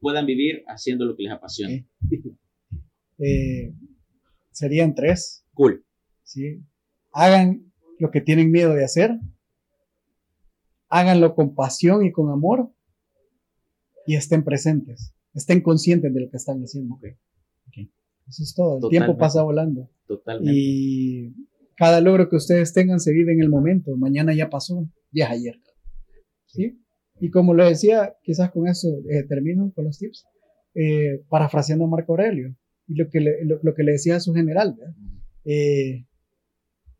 [SPEAKER 2] puedan vivir haciendo lo que les apasiona.
[SPEAKER 3] Eh, serían tres.
[SPEAKER 2] Cool.
[SPEAKER 3] Sí. Hagan lo que tienen miedo de hacer, háganlo con pasión y con amor y estén presentes, estén conscientes de lo que están haciendo. Eso es todo, el tiempo pasa volando.
[SPEAKER 2] Totalmente.
[SPEAKER 3] Y cada logro que ustedes tengan se vive en el momento, mañana ya pasó, ya es ayer. ¿Sí? Y como lo decía, quizás con eso eh, termino con los tips, eh, parafraseando a Marco Aurelio, y lo que le, lo, que le decía a su general, eh,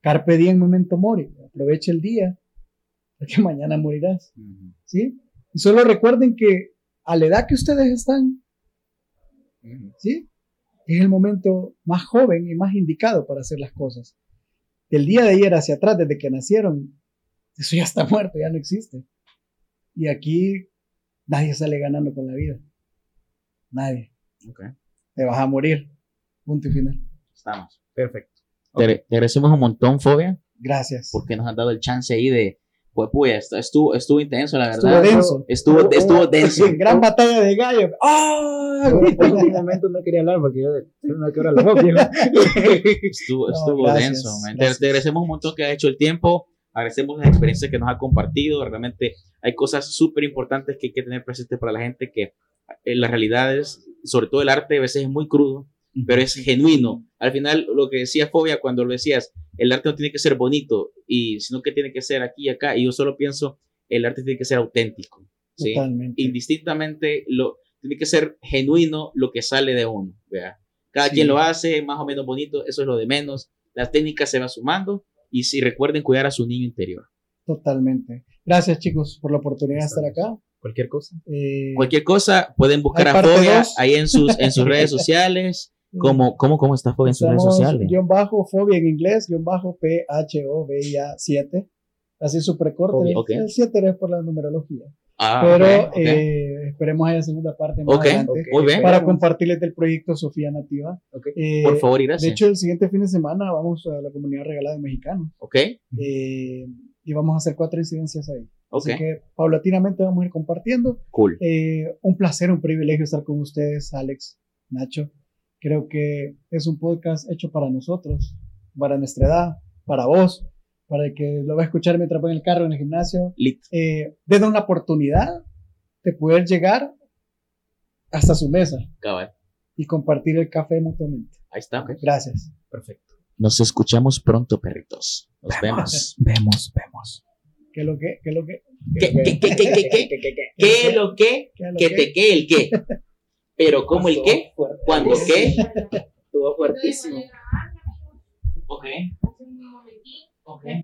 [SPEAKER 3] carpe diem momento mori, aprovecha el día, porque (laughs) mañana morirás, ¿sí? Y solo recuerden que a la edad que ustedes están, ¿sí? Es el momento más joven y más indicado para hacer las cosas. El día de ayer hacia atrás, desde que nacieron, eso ya está (laughs) muerto, ya no existe. Y aquí nadie sale ganando con la vida. Nadie. Te vas a morir. Punto y final.
[SPEAKER 2] Estamos.
[SPEAKER 1] Perfecto.
[SPEAKER 2] Te, agradecemos un montón, Fobia.
[SPEAKER 3] Gracias.
[SPEAKER 2] Porque nos han dado el chance ahí de. Pues, pues, estuvo, estuvo intenso, la
[SPEAKER 3] verdad. Estuvo denso.
[SPEAKER 2] Estuvo, estuvo denso. (laughs)
[SPEAKER 3] Gran batalla de gallo. ¡Ah! (laughs)
[SPEAKER 1] En un momento no quería hablar porque yo no quiero hablar. (laughs)
[SPEAKER 2] estuvo estuvo denso. Te, te agradecemos un montón que ha hecho el tiempo agradecemos las experiencias que nos ha compartido. Realmente hay cosas súper importantes que hay que tener presentes para la gente que en las realidades, sobre todo el arte, a veces es muy crudo, pero es genuino. Al final, lo que decía Fobia cuando lo decías, el arte no tiene que ser bonito, y sino que tiene que ser aquí y acá. Y yo solo pienso, el arte tiene que ser auténtico. ¿sí? Indistintamente, lo, tiene que ser genuino lo que sale de uno. ¿vea? Cada quien lo hace más o menos bonito, eso es lo de menos. La técnica se va sumando y si recuerden cuidar a su niño interior.
[SPEAKER 3] Totalmente. Gracias chicos por la oportunidad de estar acá.
[SPEAKER 1] Cualquier cosa.
[SPEAKER 2] Eh, Cualquier cosa pueden buscar a Fobia ahí en sus, en sus redes (laughs) sociales. ¿Cómo, cómo, cómo está Fobia en sus redes sociales?
[SPEAKER 3] Guión bajo Fobia en inglés, guion bajo P-H-O-B-I-A 7. Así súper corto. El 7 es por la numerología. Ah, Pero eh, esperemos haya segunda parte más adelante para compartirles del proyecto Sofía Nativa.
[SPEAKER 2] Eh, Por favor, gracias.
[SPEAKER 3] De hecho, el siguiente fin de semana vamos a la comunidad regalada de mexicanos.
[SPEAKER 2] Ok.
[SPEAKER 3] Eh, y vamos a hacer cuatro incidencias ahí. Así que paulatinamente vamos a ir compartiendo.
[SPEAKER 2] Cool.
[SPEAKER 3] un placer, un privilegio estar con ustedes, Alex, Nacho. Creo que es un podcast hecho para nosotros, para nuestra edad, para vos para el que lo va a escuchar mientras va en el carro, en el gimnasio, eh, una oportunidad de poder llegar hasta su mesa y compartir el café mutuamente.
[SPEAKER 2] Ahí está.
[SPEAKER 3] Gracias.
[SPEAKER 1] Perfecto.
[SPEAKER 2] Nos escuchamos pronto, perritos. Nos vemos.
[SPEAKER 1] Vemos, vemos.
[SPEAKER 3] ¿Qué lo que? ¿Qué lo que?
[SPEAKER 2] ¿Qué, qué, qué, qué, qué, qué? (laughs) ¿Qué lo que? Que te que el qué. (laughs) Pero ¿cómo el qué? ¿Cuándo qué?
[SPEAKER 1] Estuvo fuertísimo.
[SPEAKER 2] Ok. Okay